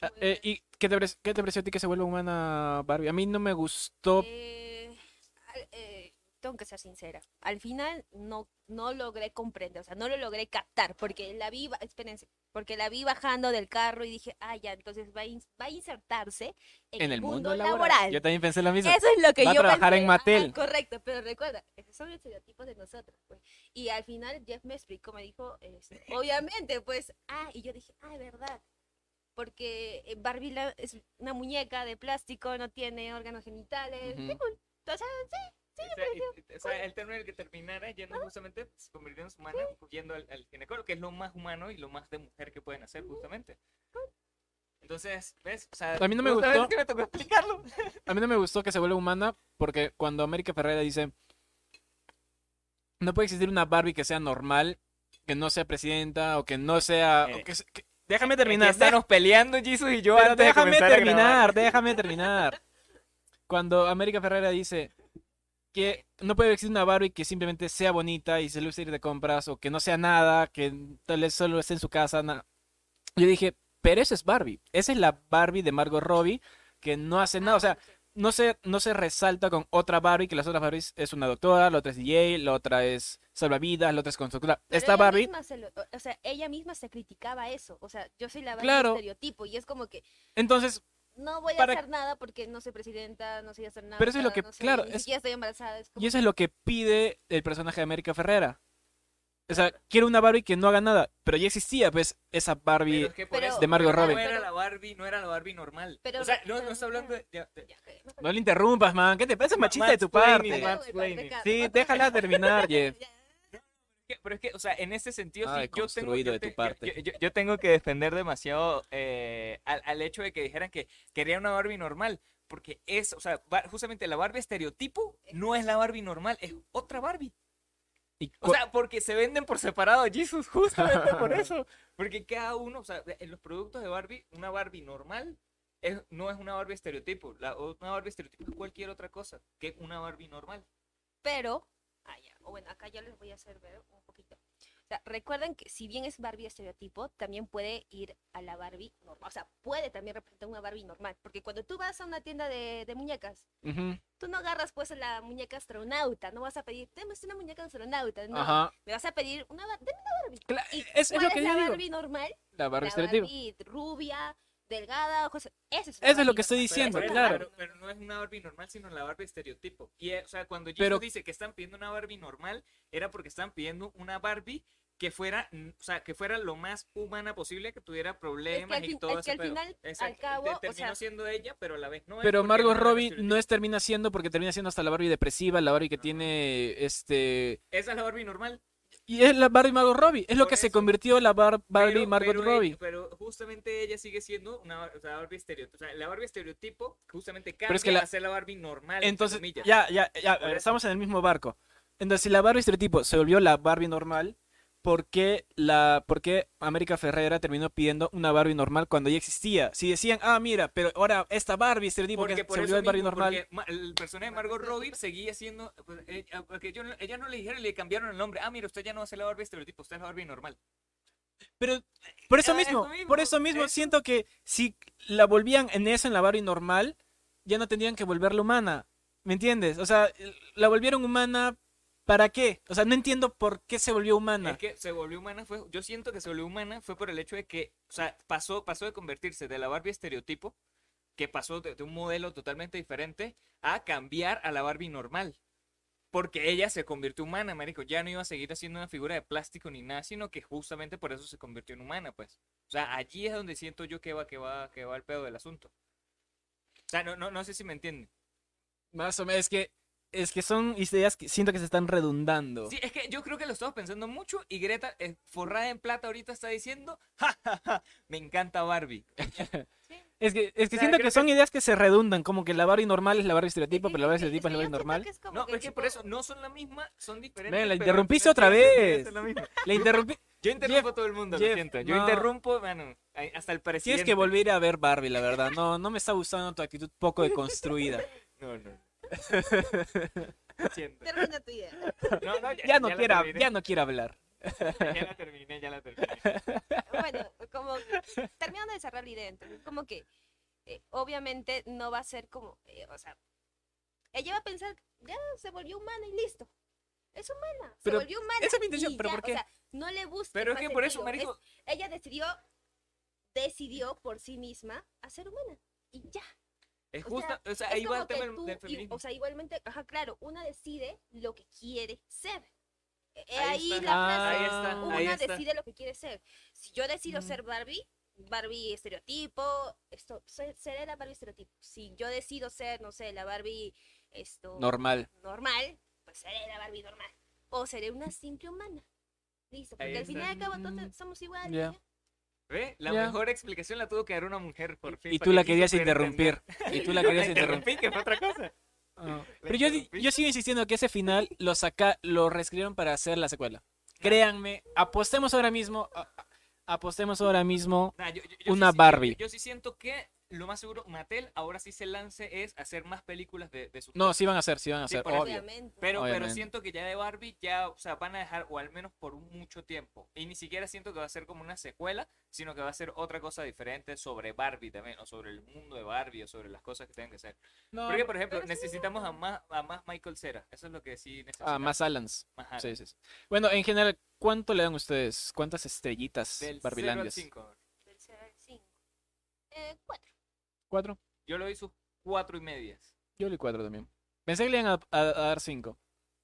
Ah, Muy eh, ¿Y qué te, qué te pareció a ti que se vuelva humana Barbie? A mí no me gustó. Eh, eh, tengo que ser sincera. Al final no, no logré comprender, o sea, no lo logré captar, porque la vi, espérense, porque la vi bajando del carro y dije, ah, ya, entonces va a, ins- va a insertarse en, En el mundo laboral. laboral. Yo también pensé lo mismo. Eso es lo que Va a yo trabajar en pensé. Mattel. Ajá, correcto, pero recuerda, esos son estereotipos de nosotros, pues. Y al final Jeff me explicó, me dijo, este, <laughs> obviamente, pues, ah, y yo dije, ah, verdad. Porque eh, Barbie la- es una muñeca de plástico, no tiene órganos genitales. Ujú. sí, pues, Entonces, sí, O sea, y- o sea, el término en el que terminara yendo justamente se convirtiendo en humana, yendo al, al ginecólogo, que es lo más humano y lo más de mujer que pueden hacer, justamente. Entonces, ¿ves? O sea, A mí no me gustó. que me tocó explicarlo. <laughs> A mí no me gustó que se vuelva humana porque cuando América Ferrera dice no puede existir una Barbie que sea normal, que no sea presidenta o que no sea... o Eh, que se- que- Déjame terminar. estamos peleando, Jesus y yo Pero antes de déjame terminar, déjame terminar. Cuando América Ferrera dice que no puede existir una Barbie que simplemente sea bonita y se luce ir de compras o que no sea nada, que tal vez solo esté en su casa. na- Yo dije, pero esa es Barbie. Esa es la Barbie de Margot Robbie que no hace nada. O sea, no se, no se resalta con otra Barbie, que las otras Barbies es una doctora, la otra es DJ, la otra es salvavidas, la otra es constructora. Pero Esta Barbie, lo- o sea, ella misma se criticaba eso. O sea, yo soy la Barbie Claro. estereotipo y es como que entonces, no voy a Para- hacer nada porque no soy presidenta, no soy hacer nada. Pero eso es lo que- no sé, claro, es- estoy embarazada. es como Y eso es lo que pide el personaje de América Ferrera. O sea, quiere una Barbie que no haga nada, pero ya existía, pues, esa Barbie. Pero es que por Pero- eso, de Margot Robbie. No era la Barbie, no era la Barbie normal. Pero- o sea, no, no está hablando de... no, le interrumpas, man. ¿Qué te parece Ma- machista de tu parte? Sí, déjala terminar, <laughs> Jeff. Pero es que, o sea, en ese sentido Ay, sí, yo tengo, construido yo de tu parte. Yo, yo- yo tengo que defender demasiado eh, al, al hecho de que dijeran que querían una Barbie normal. Porque es, o sea, justamente la Barbie estereotipo no es la Barbie normal, es otra Barbie. Y O sea, porque se venden por separado, Jesus, justamente por <laughs> eso. Porque cada uno, o sea, en los productos de Barbie, una Barbie normal es, no es una Barbie estereotipo. La, una Barbie estereotipo es cualquier otra cosa que una Barbie normal. Pero, ah, o bueno, acá ya les voy a hacer ver un poquito. O sea, recuerden que si bien es Barbie estereotipo, también puede ir a la Barbie normal. O sea, puede también representar una Barbie normal. Porque cuando tú vas a una tienda de, de muñecas, Ujú, tú no agarras pues la muñeca astronauta. No vas a pedir, dame una muñeca astronauta. No, Ajá. me vas a pedir una, Bar- dame Cla- ¿Y es, es ¿Cuál lo es que la yo digo. Barbie normal? La Barbie la estereotipo. Barbie rubia, delgada, ojos. Esa es, Eso es lo que estoy normal. diciendo, es la claro. Pero, pero no es una Barbie normal, sino la Barbie estereotipo. Y, eh, o sea, cuando Jesus Pero- dice que están pidiendo una Barbie normal, era porque están pidiendo una Barbie que fuera, o sea, que fuera lo más humana posible, que tuviera problemas al y fin- todo es que ese al pedo. final, al Exacto, cabo, te- o sea- siendo ella, pero a la vez no es Pero porque Margot es Robbie no es termina siendo porque termina siendo hasta la Barbie depresiva, la Barbie que tiene este Esa es la Barbie normal. Y es la Barbie Margot Robbie, es lo que se convirtió la Bar- Barbie pero, Margot pero Robbie. pero justamente ella sigue siendo una o sea, Barbie estereotipo. O sea, la Barbie estereotipo justamente cambia es que la- a ser la Barbie normal. Entonces, ya, ya, ya, estamos en el mismo barco. Entonces, si la Barbie estereotipo se volvió la Barbie normal, ¿por qué, la, ¿por qué América Ferrera terminó pidiendo una Barbie normal cuando ya existía? Si decían, ah, mira, pero ahora esta Barbie que Porque por se volvió Barbie mismo, normal. porque ma- el personaje de Margot Robbie seguía siendo, pues, eh, porque yo ella no le dijeron y le cambiaron el nombre. Ah, mira, usted ya no ser la Barbie estereotipo, usted es la Barbie normal. Pero por eso Ah, mismo, por eso mismo siento que si la volvían en eso, en la Barbie normal, ya no tendrían que volverla humana. ¿Me entiendes? O sea, la volvieron humana, ¿para qué? O sea, no entiendo por qué se volvió humana. Es que se volvió humana, fue, yo siento que se volvió humana fue por el hecho de que, o sea, pasó, pasó de convertirse de la Barbie estereotipo, que pasó de, de un modelo totalmente diferente, a cambiar a la Barbie normal. Porque ella se convirtió humana, marico. Ya no iba a seguir haciendo una figura de plástico ni nada, sino que justamente por eso se convirtió en humana, pues. O sea, allí es donde siento yo que va, que va, que va el pedo del asunto. O sea, no, no, no sé si me entienden. Más o menos, es que, es que son ideas que siento que se están redundando. Sí, es que yo creo que lo estamos pensando mucho y Greta, eh, forrada en plata, ahorita está diciendo, ja, ja, ja, me encanta Barbie. <laughs> Es que, es que O sea, siento que son ideas que se redundan, como que la Barbie normal es la Barbie estereotipo, Sí, pero la Barbie sí, estereotipo es la Barbie normal. es No, es que por eso no son la misma, son diferentes. Ven, la interrumpiste otra vez. Le <laughs> interrumpí. <laughs> Yo interrumpo Jeff, a todo el mundo, Jeff, lo siento. Yo no. interrumpo, bueno, hasta el presidente. Tienes que volver a ver Barbie, la verdad. No, no me está gustando tu actitud poco deconstruida. No, no. Termina tu idea. No, no, Ya no ya no quiero hablar. Ya la terminé, ya la terminé. Bueno, como terminando de cerrar la idea, entonces, como que eh, obviamente no va a ser como, eh, o sea, ella va a pensar, ya se volvió humana y listo. Es humana, Pero se volvió humana. esa es mi intención, pero ya, ¿por qué? O sea, no le busques Pero es que por eso, marico, es- ella decidió, decidió por sí misma a ser humana y ya. Es o justo, sea, o sea, ahí tema tú del y- feminismo. o sea, igualmente, ajá, claro, una decide lo que quiere ser. Eh, Ahí Ahí, está. la frase, Ahí está, una ahí está. decide lo que quiere ser. Si yo decido Mm. ser Barbie, Barbie estereotipo, esto, se- seré la Barbie estereotipo. Si yo decido ser, no sé, la Barbie esto Normal. normal, pues seré la Barbie normal. O seré una simple humana. Listo, porque Ahí al final y al cabo Mm, todos somos iguales. La Ya. mejor explicación la tuvo que dar una mujer, por fin. Y tú la querías interrumpir. entender. Y tú la querías interrumpir. que fue otra cosa. Ah. Pero yo, yo sigo insistiendo que ese final lo saca, lo reescribieron para hacer la secuela. Créanme, apostemos ahora mismo, a- apostemos ahora mismo. Nah, yo- yo- yo Una sí- Barbie. Yo, sí siento que lo más seguro, Mattel ahora sí se lance es hacer más películas de, de su No, sí van a hacer, sí van a hacer, obvio. Obviamente. Pero, pero siento que ya de Barbie ya, o sea, van a dejar, o al menos por mucho tiempo. Y ni siquiera siento que va a ser como una secuela, sino que va a ser otra cosa diferente sobre Barbie también, o sobre el mundo de Barbie, o sobre las cosas que tengan que ser. No, Porque, por ejemplo, sí, necesitamos a más, a más Michael Cera. Eso es lo que sí necesitamos. ah, más Allans. Más Alan. Sí, sí, sí. Bueno, en general, ¿cuánto le dan ustedes? ¿Cuántas estrellitas Del 0 al? 5. Del cero al cinco. Eh, cuatro. ¿Cuatro? Yo le doy sus cuatro y medias. Yo le doy cuatro también. Pensé que le iban a, a- a dar cinco.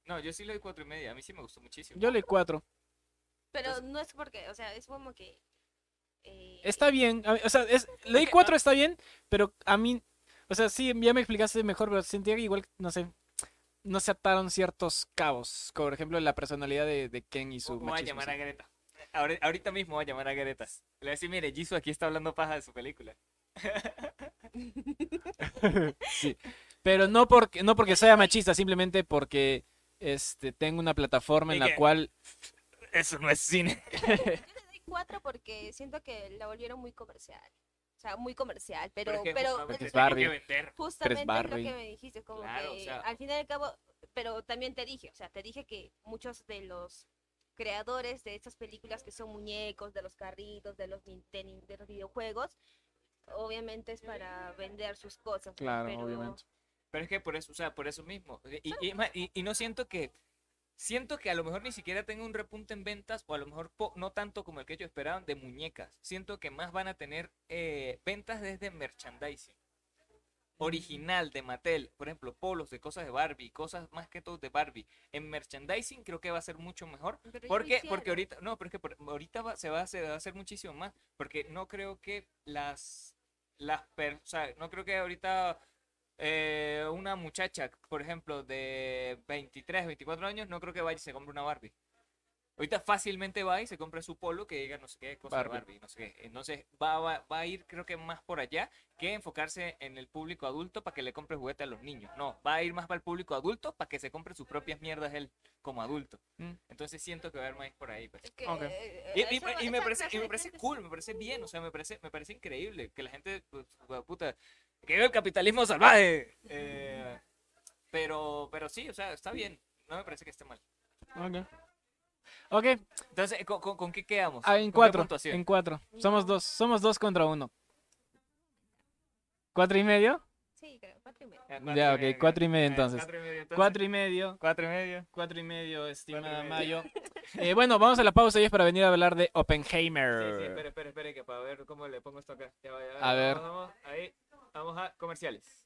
No, yo sí le doy cuatro y media. A mí sí me gustó muchísimo. Yo le doy cuatro. Pero Entonces- no es porque, o sea, es como que. eh, Está bien. a- O sea, es, le que, cuatro, ah- está bien, pero a mí. O sea, sí, ya me explicaste mejor, pero sentía que igual, no sé. No se ataron ciertos cabos. Por ejemplo, la personalidad de, de Ken y su Voy a machismo. llamar a Greta. Ahora- ahorita mismo voy a llamar a Greta. Le voy a decir, mire, Jisoo aquí está hablando paja de su película. <laughs> Sí. Pero no porque, no porque sea machista, simplemente porque este, tengo una plataforma en ¿Y la qué? cual. Eso no es cine. <laughs> Yo le doy cuatro porque siento que la volvieron muy comercial. O sea, muy comercial. Pero, es que pero, justamente es tenía Barbie. que vender. justamente es lo que me dijiste, como Claro, que o sea- al fin y al cabo, pero también te dije, o sea, te dije que muchos de los creadores de estas películas que son muñecos, de los carritos, de los, de los videojuegos, obviamente es para vender sus cosas. Claro, Pero- obviamente. Pero es que por eso, o sea, por eso mismo. Y, y- y y- y no siento que. Siento que a lo mejor ni siquiera tenga un repunte en ventas, o a lo mejor po- no tanto como el que ellos esperaban, de muñecas. Siento que más van a tener eh, ventas desde merchandising. Original de Mattel, por ejemplo, polos de cosas de Barbie, cosas más que todo de Barbie. En merchandising creo que va a ser mucho mejor, Pero porque, porque ahorita, no, pero es que por- ahorita va- se, va a hacer, va a hacer muchísimo más, porque no creo que las, las, per- o no creo que ahorita eh, una muchacha, por ejemplo, de 23, 24 años, no creo que vaya y se compre una Barbie. Ahorita fácilmente va y se compra su polo que diga no sé qué cosa Barbie. Barbie, no sé qué. Entonces va, va, va a ir creo que más por allá que enfocarse en el público adulto para que le compre juguete a los niños. No, va a ir más para el público adulto para que se compre sus propias mierdas él como adulto. Mm. Entonces siento que va a haber más por ahí. pues. Es que, Ok. eh, Y, y- eso- y me parece, y me parece cool, me parece bien, o sea, me parece, me parece increíble que la gente, pues, puta, que vive el capitalismo salvaje. Eh, pero, pero sí, o sea, está bien, no me parece que esté mal. Ok. Ok, Entonces, ¿con, con- con qué quedamos? ah, ¿Con en cuatro. En cuatro. Somos dos. Somos dos contra uno. ¿Cuatro y medio? Sí, creo, cuatro y medio. Ya, Ya, ok, medio, cuatro y medio eh, entonces. Cuatro y medio, entonces. Cuatro y medio. Cuatro y medio. Cuatro y medio, estimada medio. Mayo. <laughs> Eh, bueno, vamos a la pausa y es para venir a hablar de Sí, sí, Oppenheimer. espere, espere, espere, que para ver cómo le pongo esto acá. Ya va, ya va, A vamos, ver. Vamos, ahí, vamos a comerciales.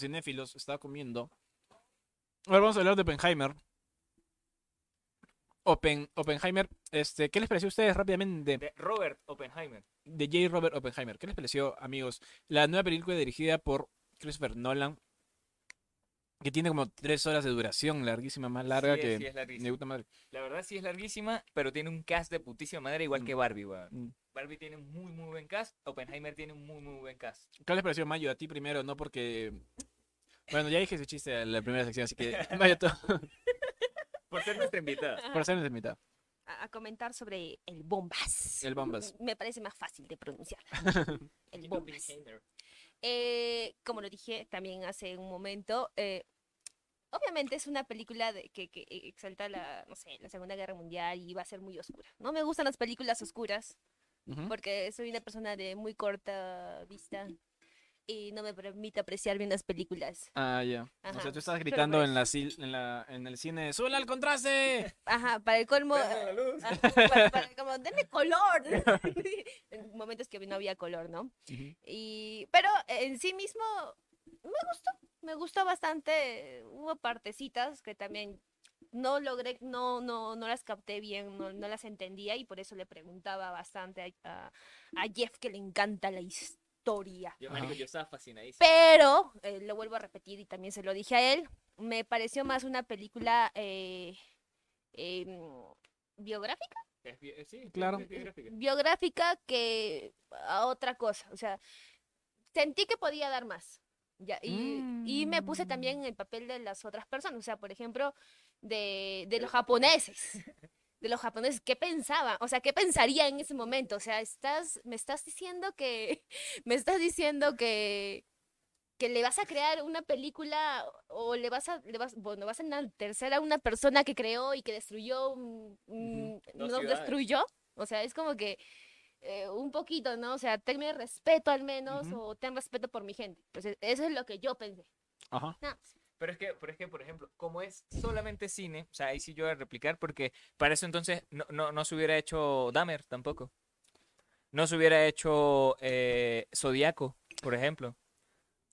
Cinéfilos, estaba comiendo. Ahora vamos a hablar de Oppenheimer. Open, Oppenheimer, este, ¿qué les pareció a ustedes rápidamente De Robert Oppenheimer. de J. Robert Oppenheimer? ¿Qué les pareció, amigos? La nueva película dirigida por Christopher Nolan, que tiene como tres horas de duración, larguísima, más larga Sí que sí es larguísima. de puta madre. La verdad sí es larguísima, pero tiene un cast de putísima madre igual Mm. que Barbie, weón. Mm. Barbie tiene un muy, muy buen cast. Oppenheimer tiene un muy, muy buen cast. ¿Qué les pareció, Mayo? A ti primero, no porque... Bueno, ya dije ese chiste en la primera sección, así que Mayo, tú, <laughs> Por ser nuestra invitada. por ser nuestra mitad. A, a comentar sobre el bombas. El bombas. <laughs> Me parece más fácil de pronunciar. <laughs> el bombas. Eh, como lo dije también hace un momento, eh, obviamente es una película de, que, que exalta la, no sé, la Segunda Guerra Mundial y va a ser muy oscura. No me gustan las películas oscuras Ujú. porque soy una persona de muy corta vista y no me permite apreciar bien las películas. Ah, ya. O sea, tú pero gritando pues- en, la, sil- en, la, en el cine, ¡Súbele al contraste! <laughs> Ajá, para el colmo, la luz. ajá, para, para <laughs> como, denme color. <laughs> en momentos que no había color, ¿no? Y, pero en sí mismo me gustó, me gustó bastante. Hubo partecitas que también no logré, no, no, no las capté bien, no, no las entendía y por eso le preguntaba bastante a, a- a Jeff que le encanta la historia. Yo, Ajá. marico, yo estaba fascinadísimo. Pero, eh, lo vuelvo a repetir y también se lo dije a él, me pareció más una película eh, em, biográfica bi- eh, sí, Claro. es biográfica. biográfica que a otra cosa. O sea, sentí que podía dar más. Ya, y, y me puse también en el papel de las otras personas. O sea, por ejemplo, de, de los japoneses. <laughs> De los japoneses, ¿qué pensaban? O sea, ¿qué pensaría en ese momento? O sea, estás, me estás diciendo que, <laughs> me estás diciendo que, que le vas a crear una película o le vas a, le vas, bueno, vas a enaltecer a una persona que creó y que destruyó, mm, mm, Dos nos destruyó. O sea, es como que eh, un poquito, ¿no? O sea, tenme respeto al menos o ten respeto por mi gente. Pues eso es lo que yo pensé. Ajá. Pero es que, pero es que, por ejemplo, como es solamente cine, o sea, ahí sí yo voy a replicar, porque para eso entonces no, no, no se hubiera hecho Dahmer tampoco. No se hubiera hecho eh, Zodíaco, por ejemplo.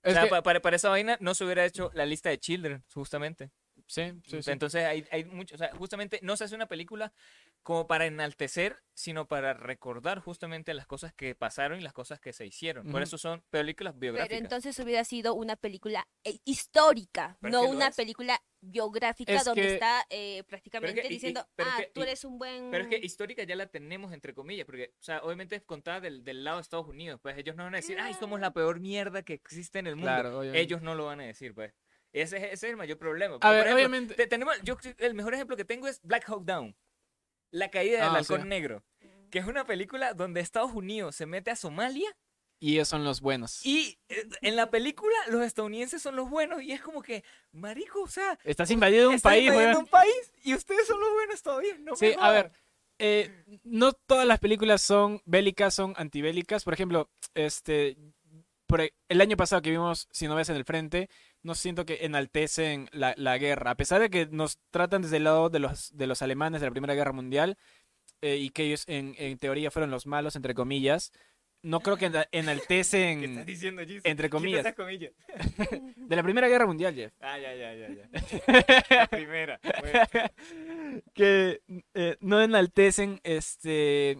O sea, que- para, para esa vaina no se hubiera hecho la lista de Children, justamente. sí, sí, sí. Entonces hay, hay mucho, o sea, justamente no se hace una película como para enaltecer, sino para recordar justamente las cosas que pasaron y las cosas que se hicieron. Por Ujú. eso son películas biográficas. Pero entonces hubiera sido una película eh, histórica, no que una es. película biográfica Es donde que- está eh, prácticamente y- y- diciendo, es ah, que- tú y- eres un buen... Pero es que histórica ya la tenemos entre comillas, porque, o sea, obviamente es contada del, del lado de Estados Unidos, pues ellos no van a decir, ay, somos la peor mierda que existe en el mundo. Claro, ellos no lo van a decir, pues. Ese, es- ese es el mayor problema. A Porque, ver, por ejemplo, obviamente- te- tenemos, yo, que el mejor ejemplo que tengo es Black Hawk Down, La caída del Ah, halcón sí. negro, que es una película donde Estados Unidos se mete a Somalia Y ellos son los buenos. y eh, en la película los estadounidenses son los buenos y es como que, marico, o sea, Estás invadiendo un están país, invadiendo un país y ustedes son los buenos todavía. No Sí, a ver. eh, no todas las películas son bélicas, son antibélicas. Por ejemplo, este. por el año pasado que vimos Si no ves en el frente, no siento que enaltecen la, la guerra. A pesar de que nos tratan desde el lado de los, de los alemanes de la Primera Guerra Mundial eh, y que ellos en, en teoría fueron los malos, entre comillas, no creo que <laughs> ena- ¿Qué estás enaltecen diciendo, Jesus? entre comillas. <laughs> de la Primera Guerra Mundial, Jeff. Ah, ya, ya, ya, ya. <laughs> La primera. Bueno, que eh, no enaltecen este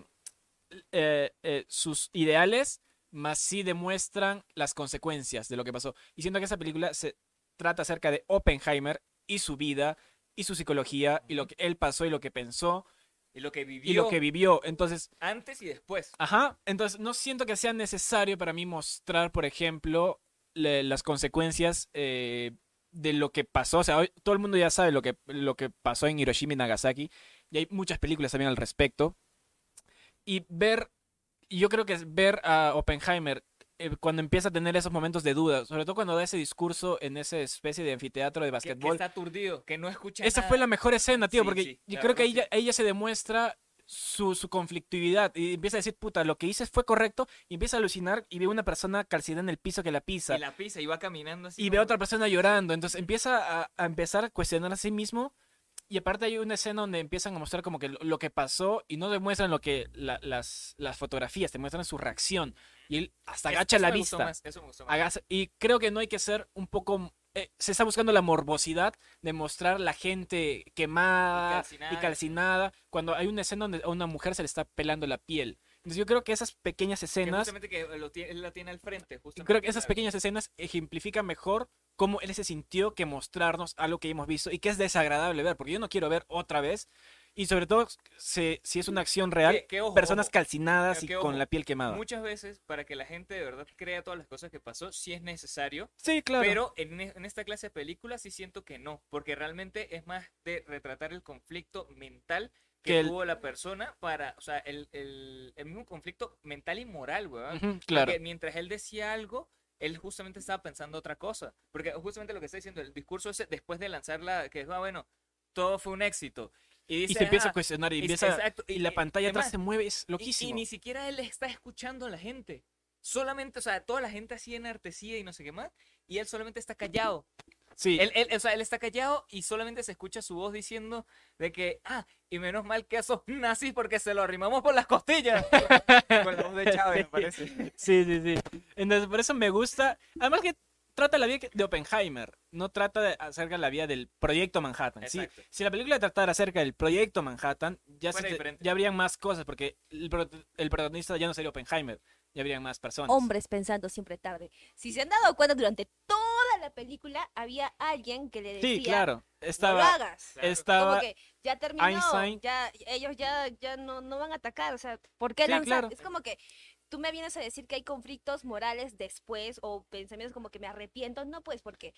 eh, sus ideales, más sí demuestran las consecuencias de lo que pasó. Y siento que esa película se trata acerca de Oppenheimer y su vida y su psicología y lo que él pasó y lo que pensó y lo que vivió y lo que vivió. Entonces, antes y después. ajá, entonces no siento que sea necesario para mí mostrar, por ejemplo, le- las consecuencias eh, de lo que pasó. O sea, hoy todo el mundo ya sabe lo que, lo que pasó en Hiroshima y Nagasaki. Y hay muchas películas también al respecto. Y ver, y yo creo que es ver a Oppenheimer eh, cuando empieza a tener esos momentos de duda, sobre todo cuando da ese discurso en esa especie de anfiteatro de Que, que está aturdido, que no escucha Esa nada. fue la mejor escena, tío, Sí, porque sí, yo creo que ahí ya se demuestra su, su conflictividad y empieza a decir, puta, lo que hice fue correcto y empieza a alucinar y ve una persona calcida en el piso que la pisa Y la pisa y va caminando así. y ve a otra persona llorando, entonces empieza a, a empezar a cuestionar a sí mismo Y aparte hay una escena donde empiezan a mostrar como que lo, que pasó y no demuestran lo que la- las, las fotografías, te muestran su reacción. Y él hasta agacha eso la vista. más, eso me gustó más. Agacha- y creo que no hay que ser un poco... eh, se está buscando la morbosidad de mostrar la gente quemada Y calcinada. y calcinada cuando hay una escena donde a una mujer se le está pelando la piel. Entonces yo creo que esas pequeñas Que escenas justamente que lo tiene- él la tiene al frente. Justamente, creo que esas pequeñas escenas ejemplifican mejor cómo él se sintió que mostrarnos algo que hemos visto y que es desagradable ver, porque yo no quiero ver otra vez. Y sobre todo, se- si es una acción real, Que- que ojo, personas ojo. calcinadas Que- y que con la piel quemada. Muchas veces, para que la gente de verdad crea todas las cosas que pasó, sí es necesario. Sí, claro. Pero en, en esta clase de películas sí siento que no, porque realmente es más de retratar el conflicto mental que, Que el- tuvo la persona para, o sea, el, el- el mismo conflicto mental y moral, weón. Ujú, claro. Porque mientras él decía algo, él justamente estaba pensando otra cosa. Porque justamente lo que está diciendo, el discurso ese, después de lanzarla, que es, ah, bueno, todo fue un éxito. Y, Y dice, se empieza "Ah", a cuestionar y, y- empieza, exacto, y y- la y- pantalla atrás además, se mueve, es y- loquísimo. Y, ni siquiera él está escuchando a la gente. Solamente, o sea, toda la gente así enartecida y no sé qué más. Y él solamente está callado. Sí, Él, él- o sea, él está callado y solamente se escucha su voz diciendo de que, ah, y menos mal que esos nazis porque se lo arrimamos por las costillas. <laughs> Con la voz de Chávez, me parece. sí, sí, sí. Entonces, por eso me gusta. Además que trata la vía que- de Oppenheimer, no trata de acerca de la vía del proyecto Manhattan. Sí, Exacto. si la película tratara acerca del proyecto Manhattan, ya, se ya habrían más cosas, porque el, pro- el protagonista ya no sería Oppenheimer, ya habrían más personas. Hombres pensando siempre tarde. Si se han dado cuenta durante toda la película, había alguien que le decía, Sí, claro. no lo Estaba, hagas. Claro. estaba Como que ya terminó, Einstein. ya ellos ya, ya no, no van a atacar, o sea, ¿por qué Sí, lanzar? claro. Es como que tú me vienes a decir que hay conflictos morales después o pensamientos como que me arrepiento, no pues porque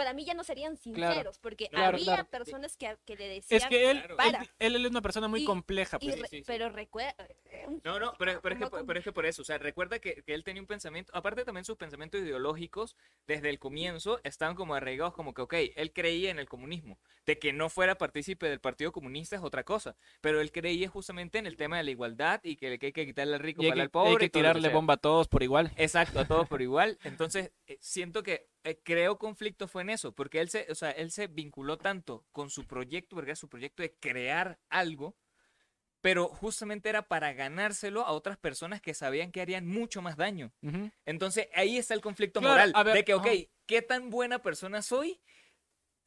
para mí ya no serían sinceros, porque Claro, había claro. personas que, que le decían, Es que él, Claro. él, Para. él es una persona muy Y- compleja. Pues. Sí, re- sí, sí. pero recuerda, No, no, pero, pero, es que, No pero es que por eso, o sea, recuerda que, que él tenía un pensamiento, aparte también sus pensamientos ideológicos desde el comienzo estaban como arraigados como que, ok, él creía en el comunismo, de que no fuera partícipe del Partido Comunista es otra cosa, pero él creía justamente en el tema de la igualdad y que, que hay que quitarle al rico Y para que, el pobre. hay que tirarle bomba a todos por igual. Exacto, a todos por igual. Entonces, eh, siento que eh, creó conflicto fue en eso, porque él se, o sea, él se vinculó tanto con su proyecto, porque era su proyecto de crear algo, pero justamente era para ganárselo a otras personas que sabían que harían mucho más daño. Entonces, ahí está el conflicto Claro, moral, ver, de que, ok. ¿qué tan buena persona soy?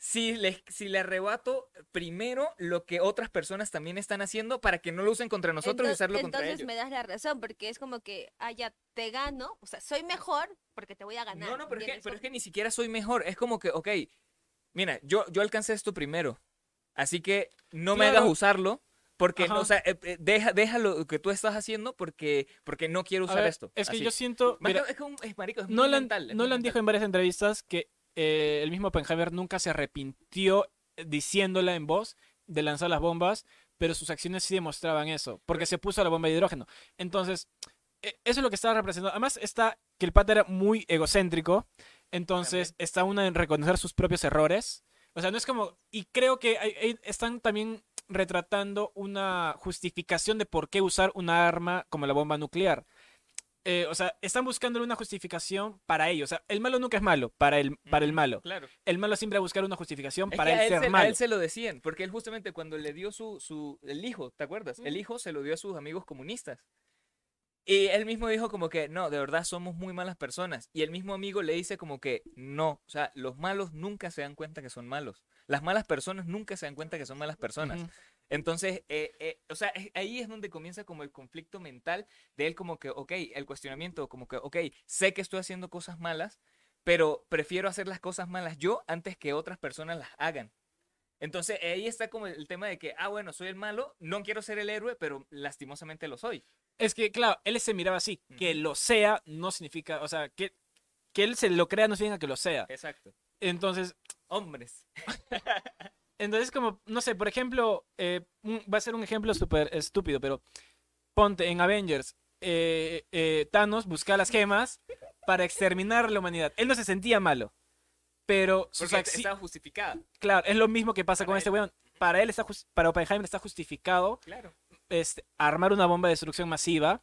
Si le, si le arrebato primero lo que otras personas también están haciendo para que no lo usen contra nosotros y Ento- usarlo contra entonces ellos. me das la razón, porque es como que, ah, ya te gano, o sea, soy mejor porque te voy a ganar. No, no, pero es, que, pero es que ni siquiera soy mejor. Es como que, ok, mira, yo, yo alcancé esto primero. Así que no me hagas usarlo. Porque, Ajá. o sea, eh, eh, deja, deja lo que tú estás haciendo porque, porque no quiero usar ver, esto. Es que Así. yo siento. Mira, que- es que un- es marico, es muy Nolan, mental, es muy Nolan dijo mental. en varias entrevistas que eh, el mismo Oppenheimer nunca se arrepintió eh, diciéndola en voz de lanzar las bombas, pero sus acciones sí demostraban eso, porque se puso la bomba de hidrógeno. Entonces, eh, eso es lo que estaba representando. Además, está que el pata era muy egocéntrico, entonces está una en reconocer sus propios errores. O sea, no es como. Y creo que hay- hay- están también retratando una justificación de por qué usar una arma como la bomba nuclear. Eh, o sea, están buscando una justificación para ellos. O sea, el malo nunca es malo para el, para el malo. Claro. El malo siempre va a buscar una justificación Es para él a ser se, a malo. él se lo decían, porque él justamente cuando le dio su, su el hijo, ¿te acuerdas? El hijo se lo dio a sus amigos comunistas. Y él mismo dijo como que, no, de verdad somos muy malas personas. Y el mismo amigo le dice como que, no, o sea, los malos nunca se dan cuenta que son malos. Las malas personas nunca se dan cuenta que son malas personas. Ujú. Entonces, eh, eh, o sea, ahí es donde comienza como el conflicto mental de él como que, ok, el cuestionamiento, como que, ok, sé que estoy haciendo cosas malas, pero prefiero hacer las cosas malas yo antes que otras personas las hagan. Entonces, ahí está como el tema de que, ah, bueno, soy el malo, no quiero ser el héroe, pero lastimosamente lo soy. Es que, claro, él se miraba así. Que Ujú. lo sea no significa. O sea, que, que él se lo crea no significa que lo sea. Exacto. Entonces, Hombres. <laughs> entonces como, no sé, por ejemplo, eh, un- va a ser un ejemplo súper estúpido, pero ponte en Avengers. eh, eh, Thanos busca las gemas para exterminar la humanidad. Él no se sentía malo. Pero sus Porque acci- estaba justificada. Claro, es lo mismo que pasa Para con este weón. Para él está para Oppenheimer está justificado Claro. este, armar una bomba de destrucción masiva.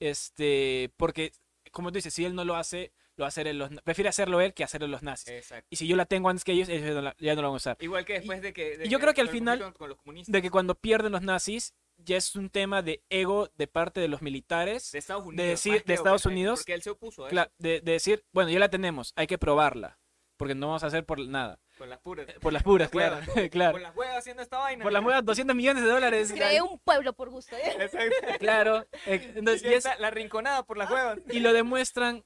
Este, porque, como tú dices, si él no lo hace, lo va a hacer en los, prefiere hacerlo él que hacerlo en los nazis. Exacto. Y si yo la tengo antes que ellos, ellos ya no la, ya no la van a usar. Igual que después de que... de y yo creo que al final- con los comunistas De que cuando pierden los nazis, ya es un tema de ego de parte de los militares. de Estados Unidos. decir- más que de Estados Unidos, Porque él se opuso a eso, de, de decir, bueno, ya la tenemos, hay que probarla. Porque no vamos a hacer por nada. con las puras. Por las puras, <laughs> Por claro. huevas. <laughs> claro. Por las huevas haciendo esta vaina. Por las nuevas 200 millones de dólares. Creé un pueblo por gusto. ¿eh? Exacto. Claro. eh, Entonces, Y y, la rinconada por las huevas. y lo demuestran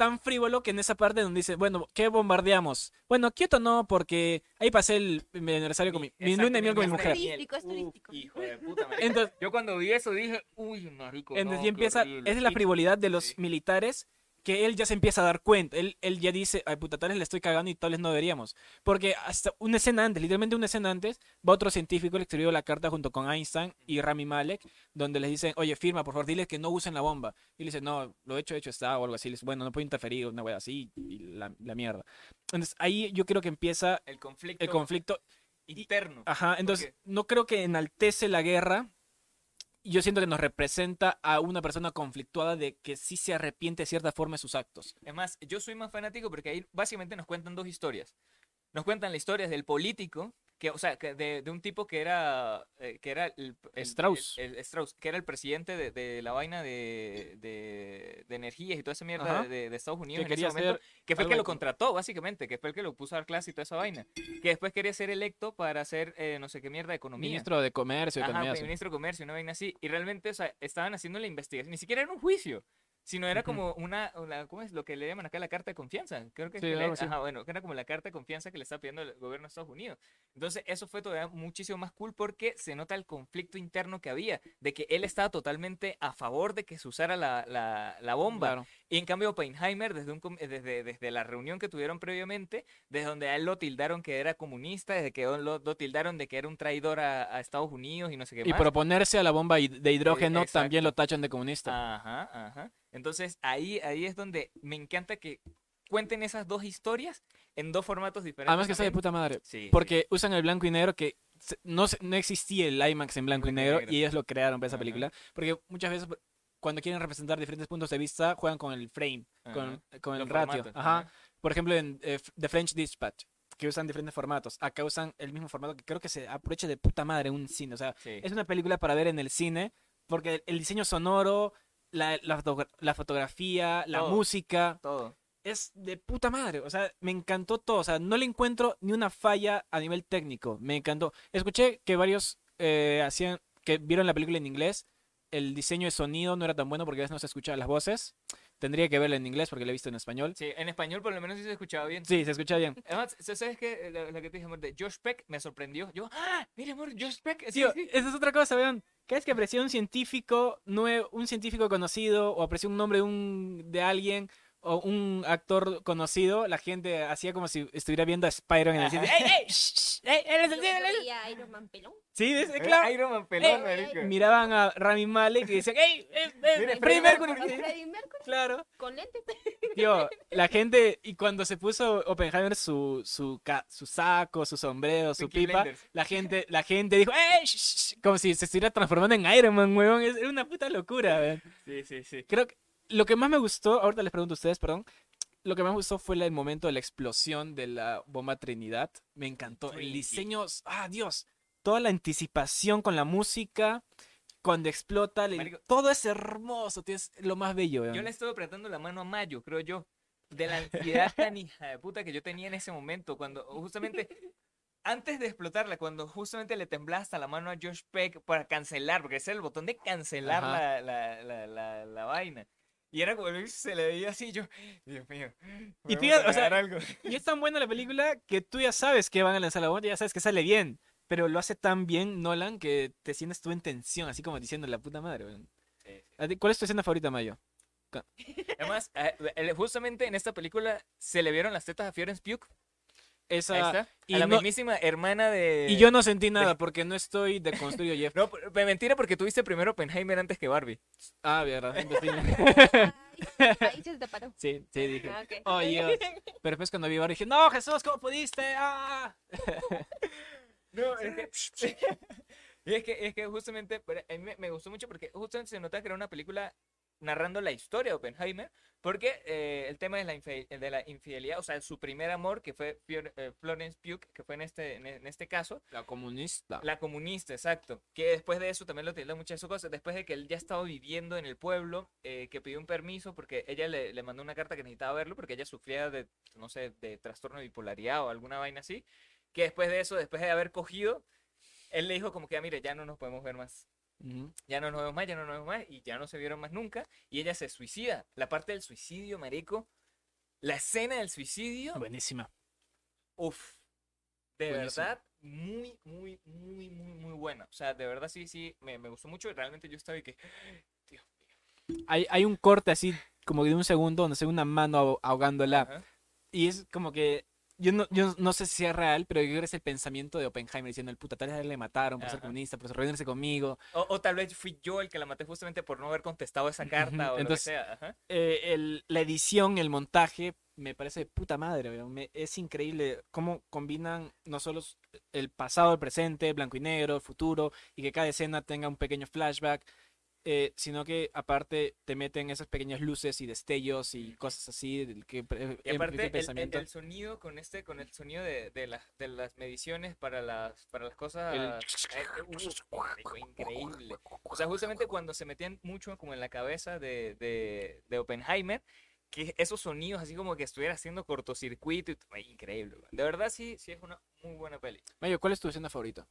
tan frívolo que en esa parte donde dice, bueno, ¿qué bombardeamos? Bueno, Kioto no, porque ahí pasé el, mi aniversario con mi, mi luna de miel con mi mujer. miel. Turístico, es Uf, turístico. hijo de puta. Entonces, Yo cuando vi eso dije, uy, marico. entonces no, qué empieza, horrible". esa es la Y- frivolidad de los sí. militares que él ya se empieza a dar cuenta. Él, él ya dice, ay puta, tal vez le estoy cagando y tal vez no deberíamos. Porque hasta una escena antes, literalmente una escena antes, va otro científico, le escribió la carta junto con Einstein y Rami Malek, donde les dicen, oye, firma, por favor, diles que no usen la bomba. Y le dice, no, lo hecho, hecho está, o algo así. Le dice, bueno, no puedo interferir, una wea así, y la, la mierda. Entonces ahí yo creo que empieza El conflicto, el conflicto. interno. Ajá, entonces no creo que enaltece la guerra. Yo siento que nos representa a una persona conflictuada de que sí se arrepiente de cierta forma de sus actos. Es más, yo soy más fanático porque ahí básicamente nos cuentan dos historias. Nos cuentan la historia del político, que, o sea, que de, de un tipo que era, eh, que era el, el- Strauss. el- el Strauss, que era el presidente de, de la vaina de, de, de energías y toda esa mierda de, Estados Unidos Que en ese momento, que fue el que lo contrató, básicamente, que fue el que lo puso a dar clase y toda esa vaina, que después quería ser electo para ser eh, no sé qué mierda de economía. Ministro de Comercio, Ajá, fue sí. ministro de Comercio, una vaina así. Y realmente, o sea, estaban haciendo la investigación. Ni siquiera era un juicio, sino era como una, una- ¿cómo es lo que le llaman acá la carta de confianza? Creo que Sí, que le- algo así. ajá, bueno, que era como la carta de confianza que le está pidiendo el gobierno de Estados Unidos. Entonces, eso fue todavía muchísimo más cool porque se nota el conflicto interno que había, de que él estaba totalmente a favor de que se usara la, la, la bomba. Claro. Y en cambio, Oppenheimer, desde, un, com- desde, desde la reunión que tuvieron previamente, desde donde a él lo tildaron que era comunista, desde que lo, lo tildaron de que era un traidor a, a Estados Unidos y no sé qué Y más. proponerse a la bomba de hidrógeno exacto. también lo tachan de comunista. Ajá, ajá. Entonces ahí, ahí es donde me encanta que cuenten esas dos historias en dos formatos diferentes. Además que está de puta madre. Sí, sí. Porque usan el blanco y negro que no, no existía el IMAX en blanco y Blanco y negro negro. y ellos lo crearon para esa Ajá. película. Porque muchas veces cuando quieren representar diferentes puntos de vista juegan con el frame, con, con el ratio. Ajá. ajá. Por ejemplo, en eh, The French Dispatch, que usan diferentes formatos. Acá usan el mismo formato que creo que se aprovecha de puta madre un cine. O sea, Sí. es una película para ver en el cine porque el, diseño sonoro, la, la, fotogra- la fotografía, la Todo. música, Todo. es de puta madre. O sea, me encantó todo. O sea, no le encuentro ni una falla a nivel técnico. Me encantó. Escuché que varios eh, hacían, que vieron la película en inglés. El diseño de sonido no era tan bueno porque a veces no se escuchaban las voces. Tendría que verla en inglés porque la he visto en español. Sí, en español por lo menos sí se escuchaba bien. Sí, se escucha bien. Además, ¿sabes qué? La, la que te dije, amor, de Josh Peck me sorprendió. Yo, ¡ah! Mira, amor, Josh Peck. Sí, Tío, sí. esa es otra cosa, vean. Cada vez que aparecía un científico nuevo, un científico conocido, o aparecía un nombre de, un, de alguien, o un actor conocido, la gente hacía como si estuviera viendo a Spider-Man en el cine. Ajá. ¡Ey, ey! shh, ey, él es el Yo cine, él es el-". veía Iron Man pelón. Sí, es- Eh, claro. Iron Man pelón, Eh, marico. Miraban a Rami Malek y decían, ¡Ey! ey, ey, Mira, Freddie Mercury". Mercury Claro. con lentes. Tío, <laughs> la gente, y cuando se puso Oppenheimer su, su, su saco, su sombrero, su pipa, la gente, la gente dijo, ¡Ey! shh, shh", Como si se estuviera transformando en Iron Man, huevón. Es era una puta locura, weón. Sí, sí, sí. Creo que lo que más me gustó, ahorita les pregunto a ustedes, perdón. Lo que más me gustó fue el momento de la explosión de la bomba Trinidad. Me encantó. El diseño, ah, Dios. Toda la anticipación con la música, cuando explota, el- Marico. todo es hermoso, tío, es lo más bello. Yo weón. le estuve apretando la mano a Mayo, creo yo. De la ansiedad tan hija de puta que yo tenía en ese momento. Cuando justamente. Antes de explotarla, cuando justamente le temblaba hasta la mano a Josh Peck para cancelar, porque ese era el botón de cancelar la, la, la, la vaina. Y era como se le veía así, yo, Dios mío. Y tú ya, o sea, algo. Y es tan <laughs> buena la película que tú ya sabes que van a lanzar la bomba, ya sabes que sale bien. Pero lo hace tan bien Nolan que te sientes tú en tensión, así como diciendo la puta madre. weón. ¿A ti- ¿Cuál es tu escena favorita, Mayo? <laughs> Además, eh, eh, justamente en esta película se le vieron las tetas a Florence Pugh. Esa, y a la no- mismísima hermana de. Y yo no sentí nada porque no estoy de construyo Jeff. <laughs> No, p- mentira porque tuviste primero Oppenheimer antes que Barbie. Ah, verdad. <laughs> <laughs> ahí se te paró. Sí, sí, dije. Ah, ok. Oh, Dios. Pero después cuando vi Barbie dije, no, Jesús, ¿cómo pudiste? ¡Ah! No, es que. y es que, es que justamente, a mí me, me gustó mucho porque justamente se nota que era una película narrando la historia de Oppenheimer, porque eh, el tema es la infe- de la infidelidad, o sea, su primer amor, que fue Fior- eh, Florence Pugh, que fue en este, en, este caso, La comunista. la comunista, exacto. Que después de eso también lo tilda muchas cosas. Después de que él ya estaba viviendo en el pueblo, eh, que pidió un permiso porque ella le, le mandó una carta que necesitaba verlo porque ella sufría de, no sé, de trastorno de bipolaridad o alguna vaina así. Que después de eso, después de haber cogido, él le dijo como que, "Ah, mire, ya no nos podemos ver más. Ya no nos vemos más, ya no nos vemos más. Y ya no se vieron más nunca. Y ella se suicida. La parte del suicidio, marico. La escena del suicidio. Buenísima. Uf, de Buenísimo. verdad, muy, muy, muy, muy, muy buena. O sea, de verdad sí, sí, me, me gustó mucho. Realmente yo estaba y que, <gasps> Dios mío. Hay, hay un corte así, como de un segundo, donde se ve una mano aho- ahogándola. Y es como que. Yo no, yo no sé si es real, pero yo creo que es el pensamiento de Oppenheimer diciendo: el puta, tal vez le mataron por ser Ajá. comunista, por reunirse conmigo. O, o tal vez fui yo el que la maté justamente por no haber contestado esa carta o Entonces- lo que sea. Ajá. Eh, el- la edición, el montaje, me parece de puta madre. Me- es increíble cómo combinan no solo el pasado, el presente, blanco y negro, el futuro, y que cada escena tenga un pequeño flashback, eh, sino que aparte te meten esas pequeñas luces y destellos y cosas así del que pre- Y amplifica aparte, el el, el- pensamiento. el sonido con este, con el sonido de, de, las, de las mediciones para las, para las cosas. El- <laughs> eh, eh, marico, increíble. O sea, justamente cuando se metían mucho como en la cabeza de, de, de Oppenheimer, que esos sonidos así como que estuviera haciendo cortocircuito. y t- ay, increíble. weón. De verdad, sí, sí es una muy buena peli. Mayo, ¿cuál es tu escena favorita?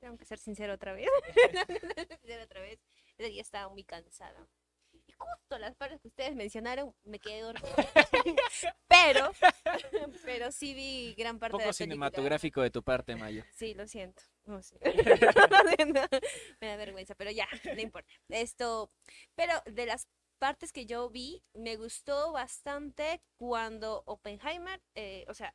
Tengo que ser sincero otra vez. <laughs> <laughs> sincero otra vez. Ese día estaba muy cansada. Y justo las partes que ustedes mencionaron me quedé dormida. <laughs> pero, pero sí vi gran parte de Poco la película. cinematográfico de tu parte, Mayo. Sí, lo siento. No sé. Lo siento. Me da vergüenza, pero ya, no importa. Esto, pero de las partes que yo vi, me gustó bastante cuando Oppenheimer, eh, o sea,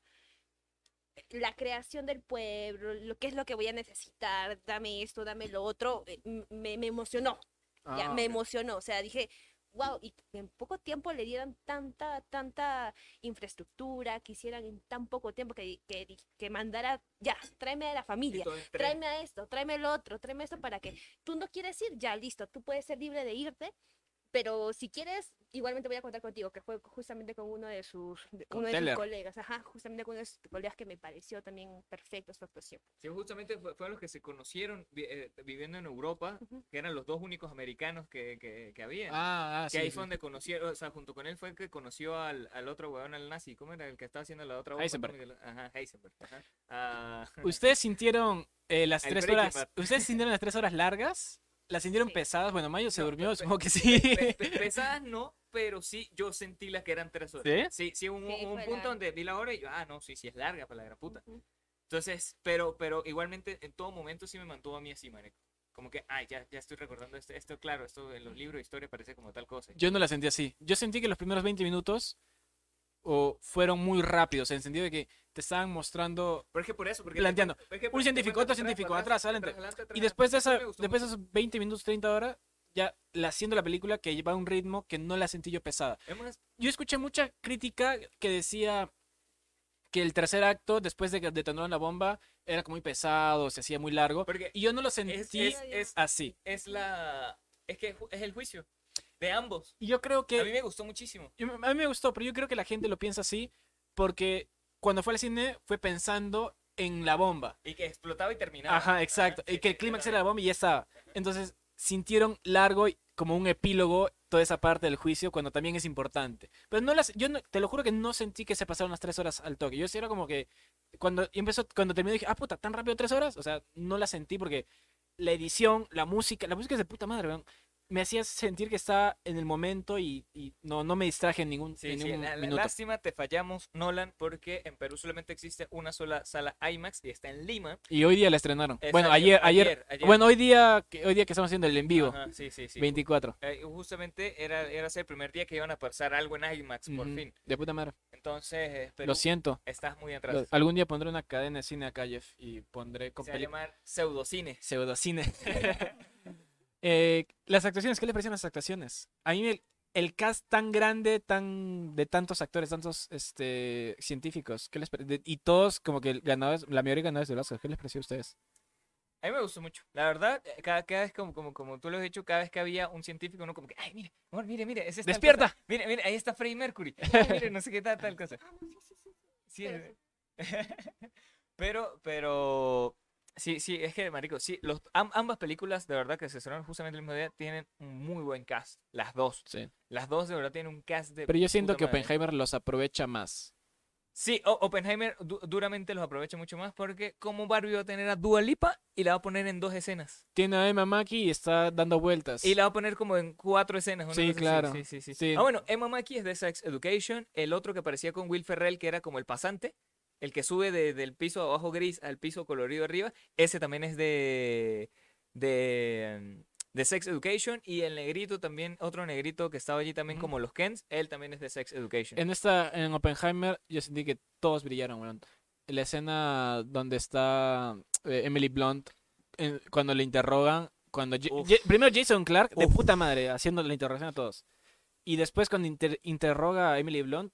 la creación del pueblo, lo que es lo que voy a necesitar, dame esto, dame lo otro, eh, me, me emocionó, ya, Ah, me emocionó, o sea, dije, wow, y en poco tiempo le dieran tanta, tanta infraestructura, que hicieran en tan poco tiempo que, que, que mandara, ya, tráeme a la familia, tren. tráeme a esto, tráeme lo otro, tráeme esto para que tú no quieres ir, ya, listo, tú puedes ser libre de irte, pero si quieres, igualmente voy a contar contigo, que fue justamente con uno de sus, de- uno de sus colegas, ajá, justamente con uno de sus colegas que me pareció también perfecto su actuación. Sí, justamente fue- fueron los que se conocieron vi- eh, viviendo en Europa, Ujú. que eran los dos únicos americanos que, que, que había. Ah, ah, que sí, ahí sí. fue donde conocieron, o sea, junto con él fue el que conoció al, al otro weón, al nazi. ¿Cómo era el que estaba haciendo la otra? Heisenberg. ¿Cómo que lo- Ajá, Heisenberg. Ajá. Ah, <laughs> ¿Ustedes sintieron eh, las El tres horas? Bad. ¿Ustedes sintieron las tres horas largas? ¿Las sintieron Sí. pesadas? Bueno, Mayo se No, durmió, supongo que sí. pe- pe- <laughs> pesadas no, pero sí, yo sentí las que eran tres horas. ¿Sí? Sí, sí, hubo un, Sí, un punto larga. donde vi la hora y yo, ah, no, sí, sí es larga para la gran puta. Ujú. Entonces, pero, pero igualmente en todo momento sí me mantuvo a mí así, marico. Como que, ay, ya, ya estoy recordando esto, esto, claro, esto en los libros de historia parece como tal cosa. Yo no la sentí así. Yo sentí que los primeros 20 minutos o, fueron muy rápidos, en el sentido de que te estaban mostrando... Pero es que por eso, porque Planteando, es que un científico, otro científico, atrás, adelante. Y después de, esa, después de esos 20 minutos, 30 horas, ya la haciendo la película que lleva un ritmo que no la sentí yo pesada. Yo escuché mucha crítica que decía que el tercer acto, después de que detonaron la bomba, era como muy pesado, se hacía muy largo. porque Y yo no lo sentí es, es, es, así. es la, es que es el juicio de ambos. Y yo creo que... A mí me gustó muchísimo. a mí me gustó, pero yo creo que la gente lo piensa así porque cuando fue al cine fue pensando en la bomba. Y que explotaba y terminaba. Ajá, exacto. Ajá, y que el clímax era la bomba y ya estaba. Entonces sintieron largo y como un epílogo toda esa parte del juicio cuando también es importante. Pero no las, yo te lo juro que no sentí que se pasaron las tres horas al toque. Yo sí era como que cuando empezó, cuando terminó dije, ah puta, tan rápido tres horas. O sea, no la sentí porque la edición, la música, la música es de puta madre, weón. Me hacía sentir que estaba en el momento y, y no, no me distraje en ningún, Sí, en sí, ningún la- minuto. lástima, te fallamos, Nolan, porque en Perú solamente existe una sola sala IMAX y está en Lima. Y hoy día la estrenaron. Exacto, Bueno, ayer, ayer, ayer, ayer. Bueno, hoy día, que- hoy día que estamos haciendo el en vivo, Ajá, sí, sí, sí. 24. Eh, justamente era, era ese el primer día que iban a pasar algo en IMAX, por Ujú, fin. De puta madre. Entonces, eh, Perú, Lo siento. estás muy Lo- atrás. algún día pondré una cadena de cine acá, Jeff, y pondré Se va a llamar pseudocine. pseudocine. <laughs> Eh, las actuaciones, ¿qué les parecieron las actuaciones? A mí el, el cast tan grande, tan de tantos actores, tantos este, científicos, ¿qué les de- y todos como que ganadores, la mayoría ganadores del Oscar, ¿qué les pareció a ustedes? A mí me gustó mucho. La verdad, eh, cada, cada vez, como, como, como tú lo has dicho, cada vez que había un científico, uno como que, ay, mire, amor, mire, mire, cosa. ¡Despierta! Mire, mire, ahí está Freddie Mercury. <laughs> Ay, mire, no sé qué tal, tal cosa. Ah, sí, sí, sí. Sí, Pero eh, <laughs> pero, pero, sí, sí, es que, marico, sí, los, am- ambas películas, de verdad, que se estrenaron justamente el mismo día, tienen un muy buen cast. Las dos. Sí. Las dos, de verdad, tienen un cast de Pero yo siento que madre. Oppenheimer los aprovecha más. Sí, O- Oppenheimer du- duramente los aprovecha mucho más porque como Barbie va a tener a Dua Lipa y la va a poner en dos escenas. Tiene a Emma Mackey y está dando vueltas. Y la va a poner como en cuatro escenas. Sí, claro. Sí, sí, sí. Sí. Ah, bueno, Emma Mackey es de Sex Education. El otro que aparecía con Will Ferrell, que era como el pasante, el que sube de- del piso abajo gris al piso colorido arriba, ese también es de, de, de Sex Education. Y el negrito también, otro negrito que estaba allí también como los Kens, él también es de Sex Education. En esta, en Oppenheimer, yo sentí que todos brillaron, weón. La escena donde está eh, Emily Blunt, en- cuando le interrogan, cuando primero Jason Clark, de puta madre, haciendo la interrogación a todos. Y después cuando inter- interroga a Emily Blunt,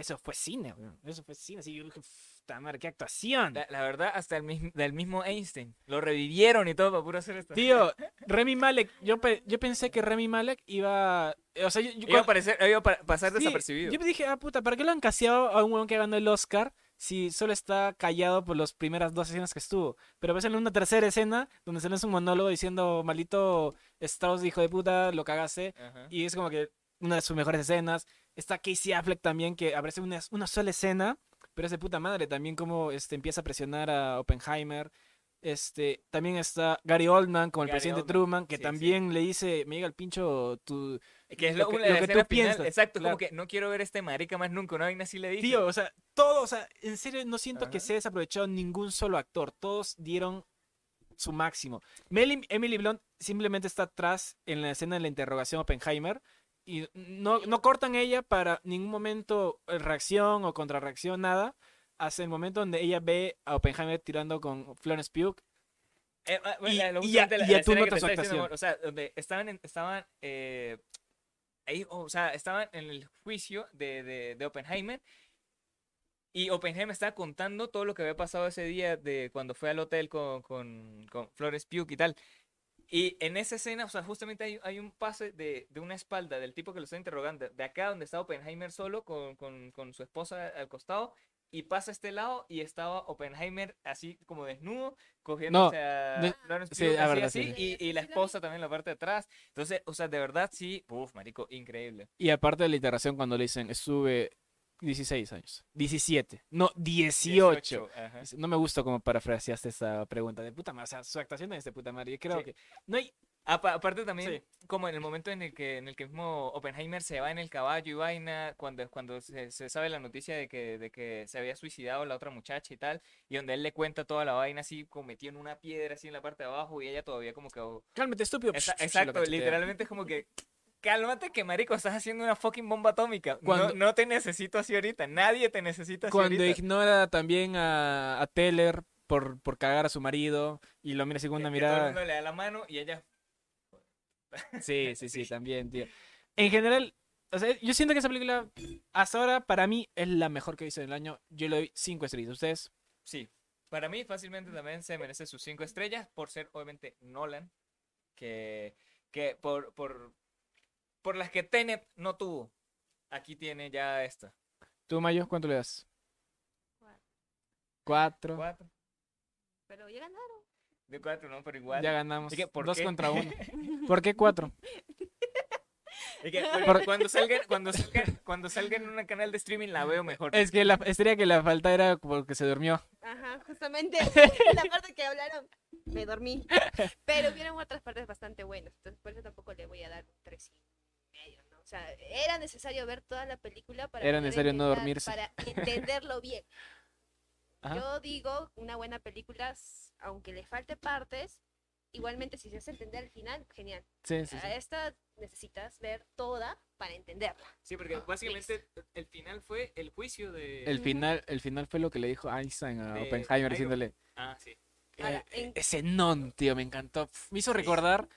eso fue cine, weón. Eso fue cine, así yo dije, puta madre, qué actuación. La, la verdad, hasta el mismo, del mismo Einstein. Lo revivieron y todo para puro hacer esto. Tío, <laughs> Remy Malek, yo, pe- yo pensé que Remy Malek iba, o sea, yo, yo Iba a, aparecer, iba a pa- pasar Sí, desapercibido. Yo dije, ah, puta, ¿para qué lo han caseado a un huevón que ganó el Oscar si solo está callado por las primeras dos escenas que estuvo? Pero ves en una tercera escena donde se le hace un monólogo diciendo, maldito Strauss, hijo de puta, lo cagaste. Ajá. Y es como que una de sus mejores escenas. Está Casey Affleck también, que aparece una, una sola escena, pero es de puta madre. También como este, empieza a presionar a Oppenheimer. Este, también está Gary Oldman como el Gary presidente Oldman, Truman, que sí, sí. también le dice, me llega el pincho tu... Que es lo lo, que- lo que tú piensas, Exacto, claro. como que no quiero ver este marica más nunca. Una vaina así le dije. Tío, o sea, todo, o sea, en serio no siento que se ha desaprovechado ningún solo actor. Todos dieron su máximo. Emily Blunt simplemente está atrás en la escena de la interrogación a Oppenheimer y no, no cortan ella para ningún momento eh, reacción o contrarreacción, nada. Hasta el momento donde ella ve a Oppenheimer tirando con Florence Pugh. Eh, bueno, Y- la- lo- y ya- la- y ya tú notas su diciendo, actuación. O sea, donde estaban, en- estaban eh, ahí, o sea, estaban en el juicio de, de, de Oppenheimer. Y Oppenheimer estaba contando todo lo que había pasado ese día de cuando fue al hotel con, con, con Flores Pugh y tal. Y en esa escena, o sea, justamente hay, hay un pase de, de una espalda del tipo que lo está interrogando, de acá donde está Oppenheimer solo con, con, con su esposa al costado, y pasa a este lado y estaba Oppenheimer así como desnudo, cogiendo a de- Florence sí, Pugh así, verdad, así, sí, sí. y, y la esposa también en la parte de atrás. Entonces, o sea, de verdad sí, uff, marico, increíble. Y aparte de la iteración cuando le dicen, estuve 16 años. 17. No, 18. ajá. No me gusta como parafraseaste esa pregunta de puta madre. O sea, su actuación es de puta madre. Yo creo Sí. que no hay. Apa- aparte también, como en el momento en el que en el que mismo Oppenheimer se va en el caballo y vaina, cuando, cuando se, se sabe la noticia de que, de que se había suicidado la otra muchacha y tal, y donde él le cuenta toda la vaina así, como metido en una piedra así en la parte de abajo, y ella todavía como que... oh, Cálmate, estúpido. Esa- exacto, literalmente es como que... Cálmate que marico, estás haciendo una fucking bomba atómica. Cuando- No, no te necesito así ahorita. Nadie te necesita así Cuando ahorita. ignora también a, a Teller por, por cagar a su marido y lo mira todo el mirada. mundo le da la mano y ella... <laughs> Sí, sí, sí, también, tío. En general, o sea, yo siento que esa película, hasta ahora, para mí, es la mejor que he visto en el año. Yo le doy 5 estrellas. ¿Ustedes? Sí, para mí fácilmente también se merece sus cinco estrellas por ser obviamente Nolan, que, que por, por, por las que Tenet no tuvo. Aquí tiene ya esta. ¿Tú, Mayo, cuánto le das? Cuatro. Cuatro. Cuatro. Pero ya ganaron. De cuatro, ¿no? Pero igual. Ya ganamos. ¿Por Dos qué? contra uno. <laughs> ¿Por qué cuatro? <laughs> Y que, por- cuando salga, cuando salga, cuando salga en un canal de streaming la veo mejor. Es que la estrella que le falta era porque se durmió. Ajá, justamente <laughs> la parte que hablaron, me dormí. Pero hubieron otras partes bastante buenas. Entonces, por eso tampoco le voy a dar un tres y medio, ¿no? O sea, era necesario ver toda la película para. Era necesario no entender- dormirse. Para <laughs> entenderlo bien. Ajá. Yo digo, una buena película, aunque le falte partes, igualmente si se hace entender el final, genial. Sí, sí, sí. A esta necesitas ver toda para entenderla. Sí, porque básicamente el final fue el juicio de... El final, el final fue lo que le dijo Einstein a De Oppenheimer diciéndole. Ah, sí. Ahora, eh, en- Ese non, tío, me encantó. Me hizo recordar.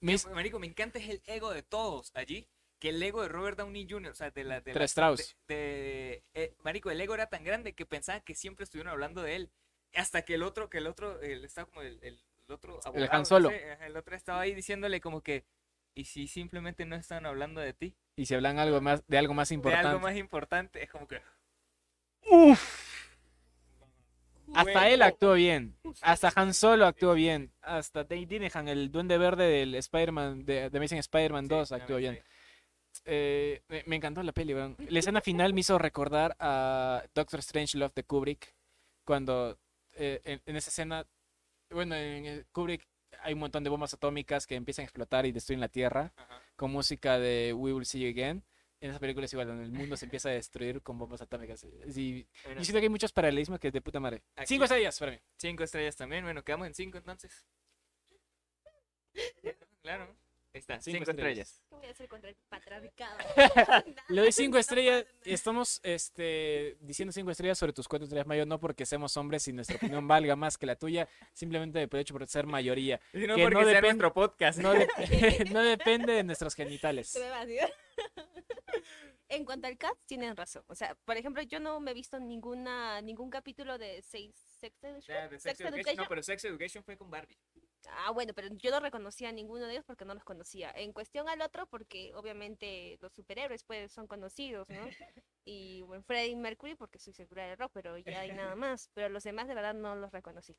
Me hizo- Marico, me encanta es el ego de todos allí. Que el ego de Robert Downey Jr., o sea, de la... De la- Strauss. de- de- eh, marico, el ego era tan grande que pensaba que siempre estuvieron hablando de él. Hasta que el otro, que el otro, el, estaba como el, el el otro Han abogado, no Solo. sé, el otro estaba ahí diciéndole como que, ¿y si simplemente no están hablando de ti? Y si hablan algo más, de algo más De importante. algo más importante, es como que... Hasta Güey, él actuó bien. Hasta Han Solo actuó bien. Hasta Dane Dinehan, el duende verde del Spider-Man, de, de Amazing Spider-Man 2, Sí, actuó bien. Eh, me, me encantó la peli, weón. La escena final me hizo recordar a Doctor Strange Love de Kubrick. Cuando eh, en, en esa escena, bueno, en el Kubrick hay un montón de bombas atómicas que empiezan a explotar y destruyen la Tierra. Ajá. Con música de We Will See You Again. En esa película es igual, donde el mundo se empieza a destruir con bombas atómicas. Sí, Bueno, yo siento que hay muchos paralelismos que es de puta madre. Aquí- Cinco estrellas para mí. Cinco estrellas también. Bueno, quedamos en cinco entonces. <laughs> Claro. Ahí está, Cinco cinco, estrellas. estrellas. ¿Qué voy a hacer contra el patriarcado? <laughs> Le doy cinco estrellas. Estamos este, diciendo cinco estrellas sobre tus cuatro estrellas mayo, no porque seamos hombres y nuestra opinión <laughs> valga más que la tuya, simplemente por hecho por ser mayoría. Y no Que porque no sea nuestro podcast. No, de- <laughs> no depende de nuestros genitales. En cuanto al cast, tienen razón. O sea, por ejemplo, yo no me he visto ninguna ningún capítulo de Sex, Sex Education. Ya, de Sex Sex Education. Education. No, pero Sex Education fue con Barbie. Ah, bueno, pero yo no reconocía a ninguno de ellos porque no los conocía. En cuestión al otro, porque obviamente los superhéroes pues son conocidos, ¿no? <laughs> Y bueno, Freddie Mercury porque soy segura de rock, pero ya hay nada más. Pero los demás de verdad no los reconocí.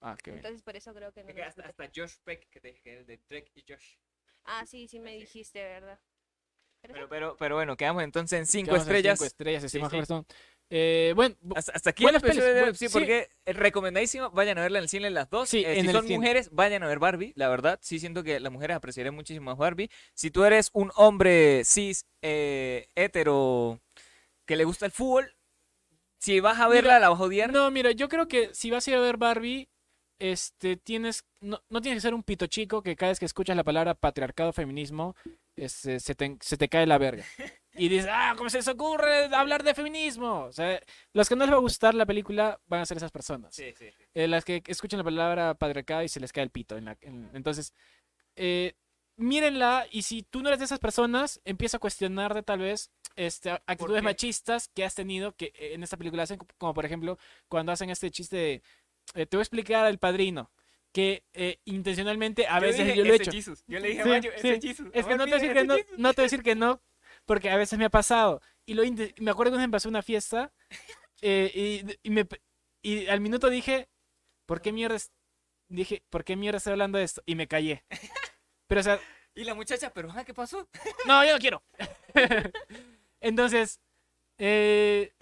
Ah, qué bien. Entonces por eso creo que no. Los hasta, hasta Josh Peck, que te dije, que es de Trek y Josh. Ah, sí, sí me dijiste, ¿verdad? Pero Pero, sí, pero, pero bueno, quedamos entonces en cinco Quedamos en estrellas. Cinco estrellas, estimado sí. Eh, bueno, bu- Hasta, hasta aquí el episodio de- sí, porque recomendadísimo. Vayan a verla en el cine las dos. Sí, Eh, si son cine. mujeres, vayan a ver Barbie. La verdad, sí siento que las mujeres apreciarán muchísimo más Barbie. Si tú eres un hombre cis, eh, hetero, que le gusta el fútbol, si vas a verla, Mira, la vas a odiar. no, mira, yo creo que si vas a ir a ver Barbie, este, tienes, no, no tienes que ser un pito chico que cada vez que escuchas la palabra patriarcado, feminismo, este, se, te, se te cae la verga. <laughs> Y dices, ah, ¿cómo se les ocurre hablar de feminismo? O sea, los que no les va a gustar la película van a ser esas personas. Sí, sí, sí. Eh, las que escuchan la palabra patriarcado y se les cae el pito. En la, en- entonces, eh, mírenla y si tú no eres de esas personas, empieza a cuestionarte tal vez este, actitudes machistas que has tenido que eh, en esta película hacen, como por ejemplo cuando hacen este chiste de, eh, te voy a explicar al padrino, que eh, intencionalmente a veces dije, yo lo he "Ese hecho. Jesus". Yo le dije a Sí, sí. Es que no te decir que no, no te voy a decir que no, porque a veces me ha pasado. Y lo me acuerdo que me pasó una fiesta eh, y, y me, y al minuto dije, ¿por qué mierda dije, ¿por qué mierda estoy hablando de esto? Y me callé. Pero o sea, <laughs> Y la muchacha, pero ah, ¿qué pasó? no, yo no quiero. <laughs> Entonces, eh,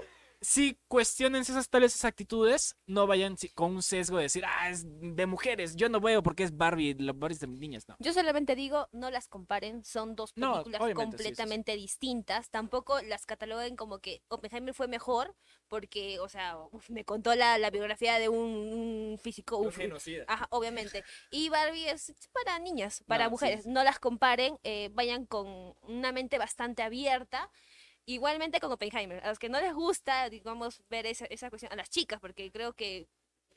sí, cuestionense esas tales esas actitudes, no vayan si- con un sesgo de decir, ah, es de mujeres, yo no veo porque es Barbie, la Barbie es de niñas, no. Yo solamente digo, no las comparen, son dos No, películas obviamente, sí, sí, sí. completamente distintas. Tampoco las cataloguen como que Oppenheimer fue mejor, porque, o sea, uf, me contó la, la biografía de un, un físico, Un uf, genocida. Ajá, obviamente. Y Barbie es para niñas, para No, mujeres. No las comparen, eh, vayan con una mente bastante abierta. Igualmente con Oppenheimer. A los que no les gusta, digamos, ver esa, esa cuestión, a las chicas, porque creo que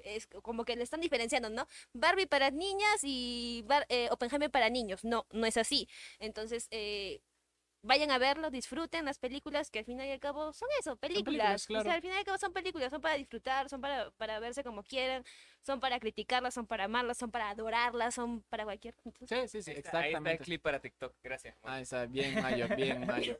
es como que le están diferenciando, ¿no? Barbie para niñas y Bar- eh, Oppenheimer para niños. No, no es así. Entonces, eh, vayan a verlo, disfruten las películas que al final y al cabo son eso, películas. películas, O claro. sea, al final y al cabo son películas, son para disfrutar, son para, para verse como quieran, son para criticarlas, son para amarlas, son para adorarlas, son para cualquier. entonces, Sí, sí, sí, está, ahí está el exactamente. clip para TikTok. Gracias. Ahí está, bien Mayo, bien <laughs> Mayo.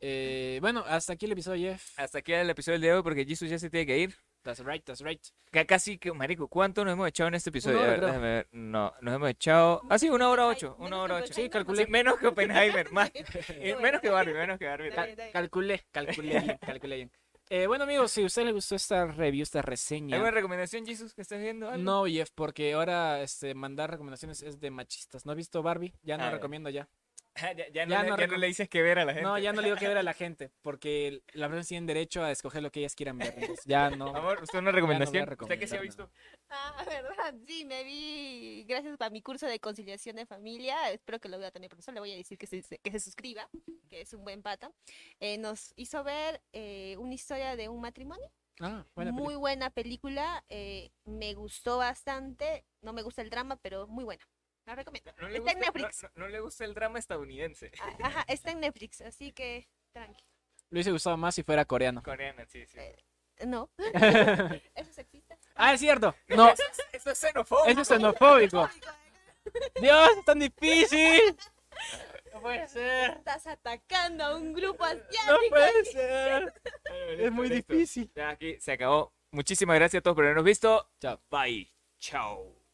Eh, bueno, hasta aquí el episodio, Jeff. Hasta aquí el episodio de hoy porque Jesus ya se tiene que ir. That's right, that's right. Que casi que, marico, ¿cuánto nos hemos echado en este episodio? Hora, A ver, creo. déjame ver. No, nos hemos echado... Ah, sí, una hora ocho. Una hora ocho. Sí, calculé. menos que Oppenheimer. <laughs> Más. Eh, menos que Barbie, menos que Barbie. Bien. Calculé, calculé <laughs> bien, calculé bien. Eh, bueno, amigos, si a ustedes les gustó esta review, esta reseña. ¿Alguna recomendación, Jesus, que estés viendo? algo? No, Jeff, porque ahora este, mandar recomendaciones es de machistas. ¿No has visto Barbie? Ya no Ah, recomiendo ya. <laughs> ya, ya no, Ya le, no ya no recom- le dices que ver a la gente. No, ya no le digo que ver a la <laughs> gente, porque las personas tienen derecho a escoger lo que ellas quieran ver. entonces ya no. Amor, ¿usted una recomendación? ¿Usted qué se ha visto? Ah, ¿verdad? Sí, me vi, gracias a mi curso de conciliación de familia, espero que lo vea también profesor, le voy a decir que se, que se suscriba, que es un buen pata. Eh, nos hizo ver eh, una historia de un matrimonio. Ah, buena muy película. buena película, eh, me gustó bastante, no me gusta el drama, pero muy buena. La recomiendo. No Está en gusta- Netflix. No, no- no le gusta el drama estadounidense. Ah, Ajá, está en Netflix, así que tranqui. Le hubiese gustado más si fuera coreano. Coreana, sí, sí. Eh, No. <laughs> ¿Eso es sexista? Ah, es cierto. <laughs> No, Eso es xenofóbico. eso es xenofóbico. Dios, es tan difícil. No puede ser. Estás atacando a un grupo No asiático. puede ser. Es muy Listo. difícil. Ya aquí se acabó. Muchísimas gracias a todos por habernos visto. Chao. Bye. Chao.